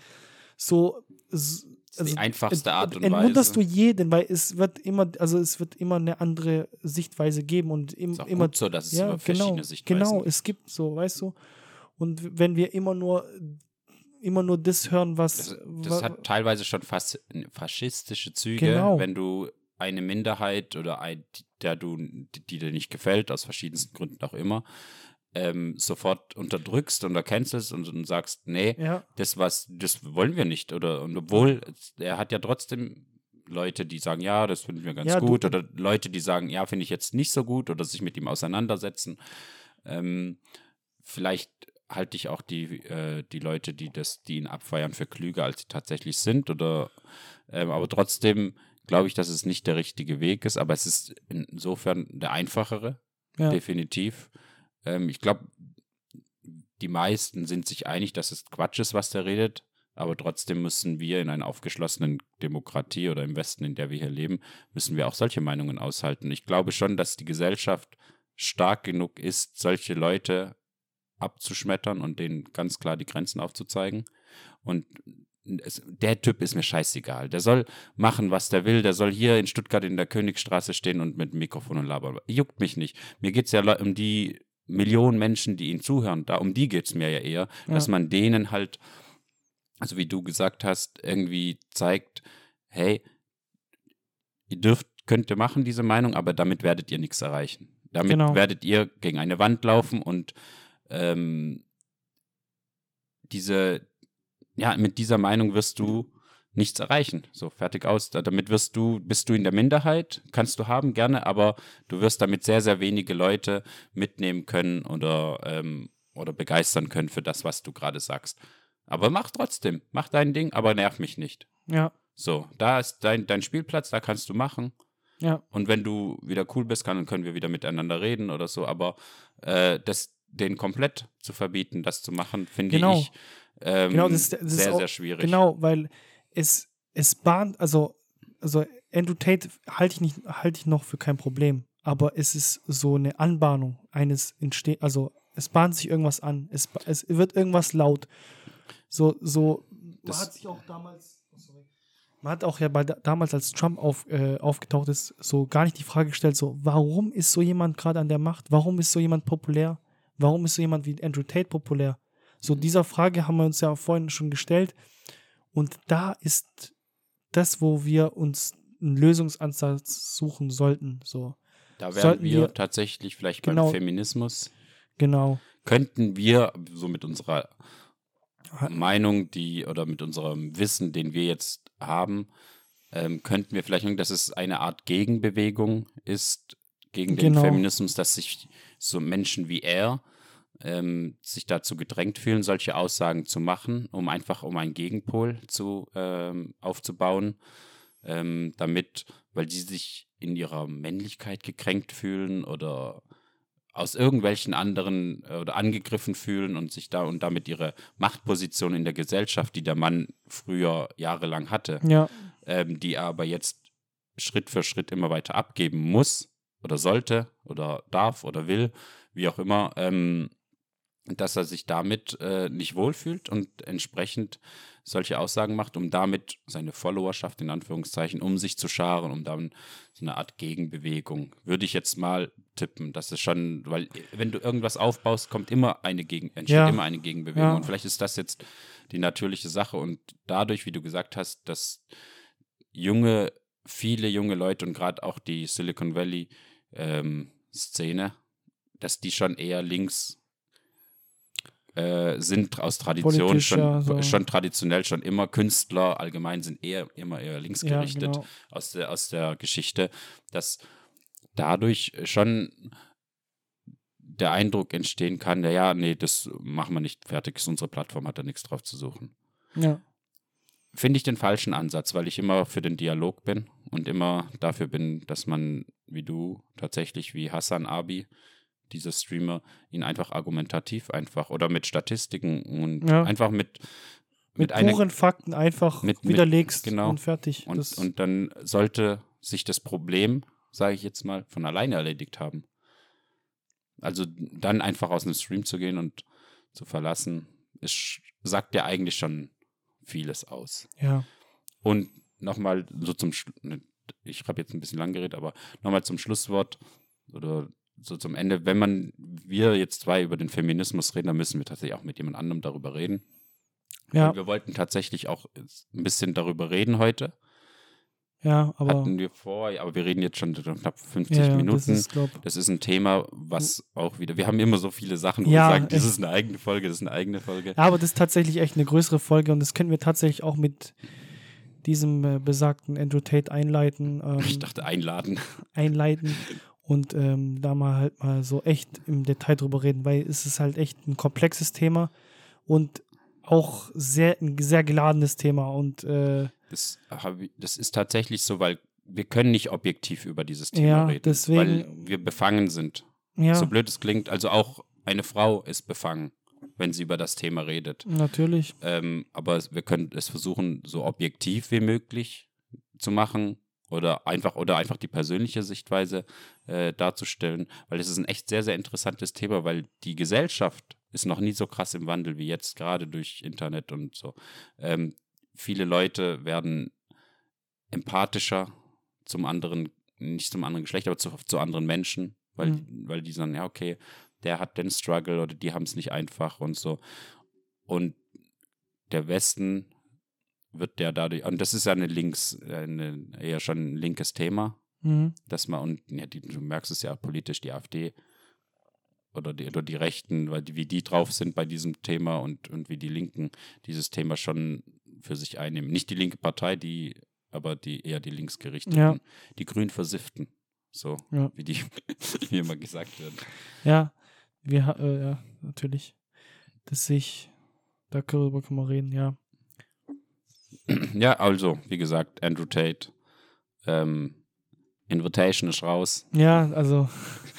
A: so s-
B: Das ist die einfachste Art und
A: entmunterst
B: Weise.
A: du jeden, weil es wird immer, also es wird immer eine andere Sichtweise geben und im,
B: ist auch
A: immer
B: gut so, dass es
A: ja, genau,
B: verschiedene Sichtweisen
A: genau,
B: gibt.
A: es gibt so, weißt du. Und wenn wir immer nur immer nur das hören, was
B: Das, das hat teilweise schon fast faschistische Züge,
A: Genau.
B: wenn du eine Minderheit oder ein, der du, die, die dir nicht gefällt, aus verschiedensten Gründen auch immer, ähm, sofort unterdrückst und cancelst und, und sagst, nee,
A: ja,
B: das was, das wollen wir nicht. Oder und obwohl er hat ja trotzdem Leute, die sagen, ja, das finden wir ganz
A: Ja, du-
B: gut, oder Leute, die sagen, ja, finde ich jetzt nicht so gut, oder sich mit ihm auseinandersetzen. Ähm, vielleicht halte ich auch die, äh, die Leute, die das, die ihn abfeiern, für klüger, als sie tatsächlich sind. Oder ähm, aber trotzdem glaube ich, dass es nicht der richtige Weg ist, aber es ist insofern der einfachere,
A: ja.
B: definitiv. Ähm, ich glaube, die meisten sind sich einig, dass es Quatsch ist, was der redet. Aber trotzdem müssen wir in einer aufgeschlossenen Demokratie oder im Westen, in der wir hier leben, müssen wir auch solche Meinungen aushalten. Ich glaube schon, dass die Gesellschaft stark genug ist, solche Leute abzuschmettern und denen ganz klar die Grenzen aufzuzeigen. Und es, der Typ ist mir scheißegal. Der soll machen, was der will. Der soll hier in Stuttgart in der Königsstraße stehen und mit dem Mikrofon und labern. Juckt mich nicht. Mir geht es ja um die Millionen Menschen, die ihm zuhören. Da, um die geht es mir ja eher, ja. dass man denen halt, also wie du gesagt hast, irgendwie zeigt, hey, ihr dürft, könnt ihr machen, diese Meinung, aber damit werdet ihr nichts erreichen. Damit genau. werdet ihr gegen eine Wand laufen und ähm, diese, ja, mit dieser Meinung wirst du nichts erreichen. So, fertig aus. Damit wirst du, bist du in der Minderheit, kannst du haben, gerne, aber du wirst damit sehr, sehr wenige Leute mitnehmen können oder, ähm, oder begeistern können für das, was du gerade sagst. Aber mach trotzdem, mach dein Ding, aber nerv mich nicht.
A: Ja.
B: So, da ist dein, dein Spielplatz, da kannst du machen.
A: Ja.
B: Und wenn du wieder cool bist, kann, dann können wir wieder miteinander reden oder so. Aber äh, das, den komplett zu verbieten, das zu machen, finde genau. ich ähm, genau, das, das sehr, auch, sehr schwierig.
A: Genau, weil es, es bahnt, also, also Andrew Tate halte ich, nicht, halte ich noch für kein Problem. Aber es ist so eine Anbahnung eines entsteht, also es bahnt sich irgendwas an, es, es wird irgendwas laut. So, so, das man hat sich auch damals, oh man hat auch ja bei, damals, als Trump auf, äh, aufgetaucht ist, so gar nicht die Frage gestellt, so, warum ist so jemand gerade an der Macht? Warum ist so jemand populär? Warum ist so jemand wie Andrew Tate populär? So, dieser Frage haben wir uns ja vorhin schon gestellt. Und da ist das, wo wir uns einen Lösungsansatz suchen sollten. So.
B: Da wären wir, wir, tatsächlich vielleicht genau, beim Feminismus.
A: Genau.
B: Könnten wir so mit unserer Meinung, die oder mit unserem Wissen, den wir jetzt haben, ähm, könnten wir vielleicht, dass es eine Art Gegenbewegung ist gegen den genau. Feminismus, dass sich so Menschen wie er ähm, sich dazu gedrängt fühlen, solche Aussagen zu machen, um einfach um einen Gegenpol zu, ähm, aufzubauen, ähm, damit, weil sie sich in ihrer Männlichkeit gekränkt fühlen oder aus irgendwelchen anderen äh, oder angegriffen fühlen und sich da und damit ihre Machtposition in der Gesellschaft, die der Mann früher jahrelang hatte,
A: ja.
B: ähm, die er aber jetzt Schritt für Schritt immer weiter abgeben muss oder sollte oder darf oder will, wie auch immer, ähm, dass er sich damit äh, nicht wohlfühlt und entsprechend solche Aussagen macht, um damit seine Followerschaft in Anführungszeichen um sich zu scharen, um dann so eine Art Gegenbewegung, würde ich jetzt mal tippen. Das ist schon, weil wenn du irgendwas aufbaust, kommt immer eine Gegen entsteht ja. immer eine Gegenbewegung. Ja. Und vielleicht ist das jetzt die natürliche Sache. Und dadurch, wie du gesagt hast, dass junge, viele junge Leute und gerade auch die Silicon Valley ähm, Szene, dass die schon eher links äh, sind aus Tradition schon, so. schon traditionell schon immer Künstler allgemein sind eher immer eher linksgerichtet ja, genau. aus, der, aus der Geschichte, dass dadurch schon der Eindruck entstehen kann, ja, ja, nee, das machen wir nicht fertig, ist unsere Plattform, hat da nichts drauf zu suchen.
A: Ja.
B: Finde ich den falschen Ansatz, weil ich immer für den Dialog bin und immer dafür bin, dass man, wie du, tatsächlich wie Hassan Abi, dieser Streamer, ihn einfach argumentativ einfach oder mit Statistiken und ja. einfach mit
A: mit, mit puren Fakten einfach mit, widerlegst
B: mit, genau.
A: und fertig.
B: Und, und dann sollte sich das Problem, sage ich jetzt mal, von alleine erledigt haben. Also dann einfach aus einem Stream zu gehen und zu verlassen, ist, sagt ja eigentlich schon vieles aus.
A: Ja.
B: Und nochmal so zum, ne, ich habe jetzt ein bisschen lang geredet, aber nochmal zum Schlusswort oder so zum Ende, wenn man, wir jetzt zwei über den Feminismus reden, dann müssen wir tatsächlich auch mit jemand anderem darüber reden. Ja. wir wollten tatsächlich auch ein bisschen darüber reden heute.
A: Ja, aber.
B: Hatten wir vor, aber wir reden jetzt schon knapp 50 ja, Minuten. Das ist, das ist, ein Thema, was auch wieder. Wir haben immer so viele Sachen, wo ja, wir sagen, das ist eine eigene Folge, das ist eine eigene Folge.
A: Ja, aber das ist tatsächlich echt eine größere Folge und das können wir tatsächlich auch mit diesem äh, besagten Andrew Tate einleiten.
B: Ähm, ich dachte einladen.
A: Einleiten und ähm, da mal halt mal so echt im Detail drüber reden, weil es ist halt echt ein komplexes Thema und auch sehr, ein sehr geladenes Thema und äh,
B: das, das ist tatsächlich so, weil wir können nicht objektiv über dieses Thema
A: ja,
B: reden,
A: deswegen,
B: weil wir befangen sind.
A: Ja.
B: So blöd es klingt, also auch eine Frau ist befangen wenn sie über das Thema redet.
A: Natürlich.
B: Ähm, aber wir können es versuchen, so objektiv wie möglich zu machen oder einfach oder einfach die persönliche Sichtweise äh, darzustellen, weil es ist ein echt sehr, sehr interessantes Thema, weil die Gesellschaft ist noch nie so krass im Wandel wie jetzt, gerade durch Internet und so. Ähm, viele Leute werden empathischer zum anderen, nicht zum anderen Geschlecht, aber zu, zu anderen Menschen, weil,
A: Mhm.
B: weil die sagen, ja, okay, der hat den Struggle oder die haben es nicht einfach und so. Und der Westen wird der dadurch, und das ist ja eine links, eine, eher schon ein linkes Thema,
A: Mhm.
B: dass man, und ja, die, du merkst es ja politisch, die AfD oder die, oder die Rechten, weil die, wie die drauf sind bei diesem Thema und, und wie die Linken dieses Thema schon für sich einnehmen. Nicht die linke Partei, die, aber die eher die linksgerichteten,
A: Ja.
B: die grün versifften. So,
A: Ja.
B: wie die, [LAUGHS] wie immer gesagt wird.
A: Ja, wir, äh, ja, natürlich. Das sehe ich, darüber kann man reden, ja.
B: Ja, also, wie gesagt, Andrew Tate. Ähm, Invitation ist raus.
A: Ja, also,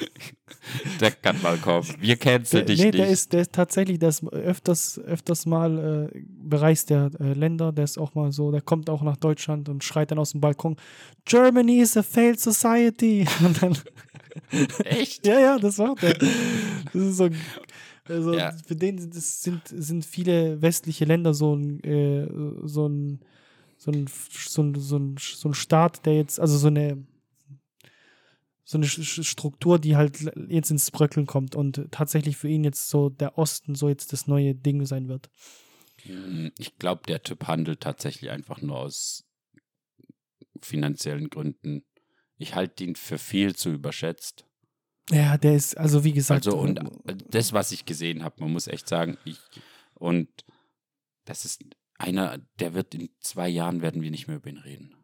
A: [LAUGHS]
B: Der kann mal kommen. Wir canceln
A: der,
B: dich
A: nee,
B: nicht.
A: der ist, der ist tatsächlich, der ist öfters, öfters mal äh, bereist der äh, Länder, der ist auch mal so, der kommt auch nach Deutschland und schreit dann aus dem Balkon, Germany is a failed society. [LAUGHS] Dann,
B: Echt?
A: ja, ja, das macht er. Das ist so, also
B: Ja.
A: für den sind- sind, sind viele westliche Länder so ein, äh, so ein, so ein, so ein, so ein, so ein Staat, der jetzt, also so eine, so eine Struktur, die halt jetzt ins Bröckeln kommt und tatsächlich für ihn jetzt so der Osten so jetzt das neue Ding sein wird.
B: Hm, Ich glaube, der Typ handelt tatsächlich einfach nur aus finanziellen Gründen. Ich halte ihn für viel zu überschätzt.
A: Ja, der ist, also wie gesagt,
B: Also, und
A: äh,
B: das, was ich gesehen habe, man muss echt sagen, ich, und das ist einer, der wird in zwei Jahren werden wir nicht mehr über ihn reden.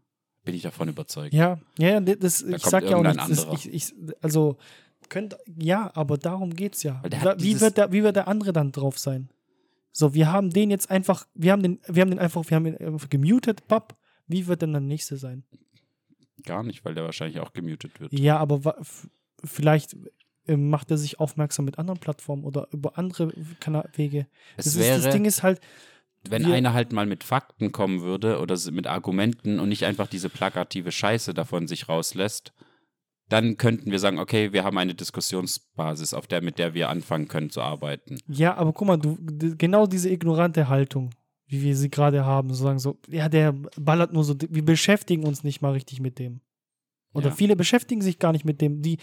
B: Bin ich davon überzeugt.
A: Ja, ja, das, ich
B: kommt
A: sag ja auch nicht, das, ich, ich, also, könnte, ja, aber darum geht's ja. Wie wird, der, wie wird der andere dann drauf sein? So, wir haben den jetzt einfach, wir haben den, wir haben den einfach, wir haben ihn einfach gemutet, papp. Wie wird denn der nächste sein?
B: Gar nicht, weil der wahrscheinlich auch gemutet wird.
A: Ja, aber vielleicht ähm, macht er sich aufmerksam mit anderen Plattformen oder über andere Wege.
B: Es
A: Das,
B: wäre,
A: ist, das Ding ist halt,
B: wenn einer halt mal mit Fakten kommen würde oder mit Argumenten und nicht einfach diese plakative Scheiße davon sich rauslässt, dann könnten wir sagen, okay, wir haben eine Diskussionsbasis, auf der, mit der wir anfangen können zu arbeiten.
A: ja, aber guck mal, du, genau diese ignorante Haltung, wie wir sie gerade haben, so sagen so, ja, der ballert nur so, wir beschäftigen uns nicht mal richtig mit dem. Oder
B: Ja.
A: viele beschäftigen sich gar nicht mit dem. Die,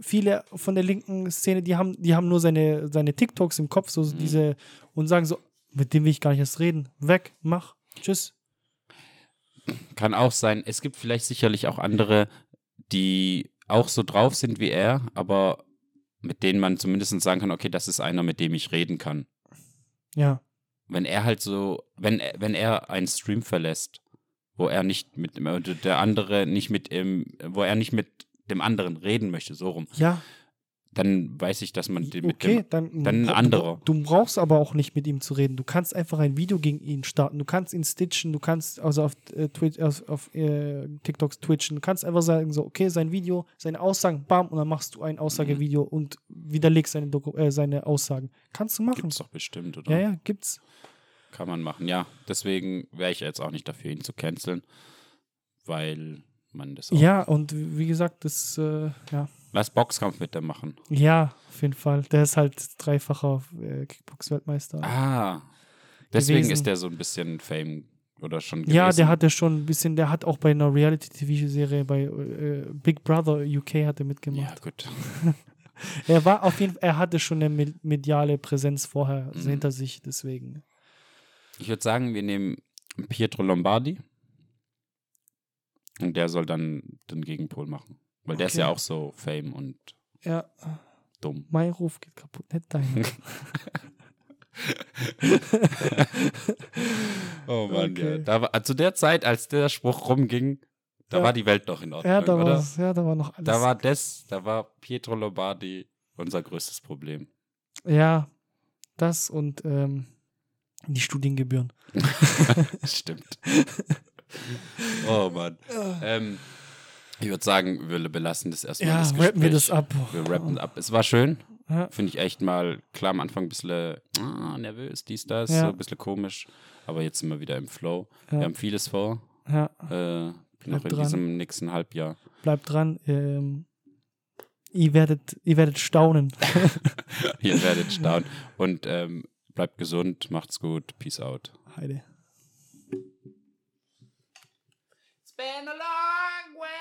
A: viele von der linken Szene, die haben, die haben nur seine, seine TikToks im Kopf, so
B: Mhm.
A: diese, und sagen so, mit dem will ich gar nicht erst reden. Weg, mach, tschüss.
B: Kann auch sein, es gibt vielleicht sicherlich auch andere, die auch so drauf sind wie er, aber mit denen man zumindest sagen kann, okay, das ist einer, mit dem ich reden kann.
A: Ja.
B: wenn er halt so, wenn er, wenn er einen Stream verlässt, wo er nicht mit der andere nicht mit ihm, wo er nicht mit dem anderen reden möchte, so rum,
A: Ja,
B: dann weiß ich, dass man den mit
A: okay,
B: dem
A: dann,
B: dann ein
A: du-
B: anderer.
A: Du, du brauchst aber auch nicht mit ihm zu reden. Du kannst einfach ein Video gegen ihn starten. Du kannst ihn stitchen, du kannst also auf, äh, Twitch, auf, auf äh, TikToks twitchen. Du kannst einfach sagen, so, okay, sein Video, seine Aussagen, bam, und dann machst du ein Aussagevideo und widerlegst seine, äh, seine Aussagen. Kannst du machen.
B: gibt's doch bestimmt, oder?
A: Ja, ja, gibt's.
B: Kann man machen. Ja, deswegen wäre ich jetzt auch nicht dafür, ihn zu canceln, weil man das auch.
A: Ja, und wie gesagt, das, äh, ja.
B: Lass Boxkampf mit dem machen.
A: Ja, auf jeden Fall. Der ist halt dreifacher äh, Kickbox-Weltmeister.
B: Ah. Deswegen
A: Gewesen.
B: ist der so ein bisschen Fame oder schon gewesen.
A: Ja, der hatte schon ein bisschen, der hat auch bei einer Reality-TV-Serie bei äh, Big Brother UK hat er
B: Ja,
A: mitgemacht.
B: gut. [LAUGHS]
A: Er war auf jeden Fall, er hatte schon eine me- mediale Präsenz vorher
B: Mhm.
A: hinter sich, deswegen.
B: Ich würde sagen, wir nehmen Pietro Lombardi. Und der soll dann den Gegenpol machen. Weil der ist
A: Okay.
B: ja auch so Fame und
A: Ja,
B: dumm.
A: mein Ruf geht kaputt, nicht dein. [LAUGHS] [LAUGHS]
B: Oh Mann,
A: Okay.
B: ja. Da war, zu der Zeit, als der Spruch rumging, da
A: Ja.
B: war die Welt noch in Ordnung,
A: ja, da
B: oder?
A: war, ja, da war noch alles.
B: Da war das, da war Pietro Lombardi unser größtes Problem.
A: ja, das und ähm, die Studiengebühren. [LAUGHS]
B: Stimmt. oh Mann. Ähm, ich würde sagen, wir belassen das erstmal.
A: Ja,
B: das
A: rappen wir das ab.
B: Wir rappen ab. Es war schön.
A: Ja.
B: Finde ich echt mal, klar am Anfang ein bisschen ah, nervös, dies, das,
A: Ja.
B: so ein bisschen komisch. Aber jetzt sind wir wieder im Flow.
A: Ja.
B: Wir haben vieles vor.
A: Ja,
B: Äh, noch in
A: dran.
B: diesem nächsten Halbjahr.
A: bleibt dran. Ähm, ihr, werdet, ihr werdet staunen. [LAUGHS]
B: Ihr werdet staunen. Und ähm, Bleibt gesund, macht's gut, peace out.
A: Heide.
B: It's been a long way.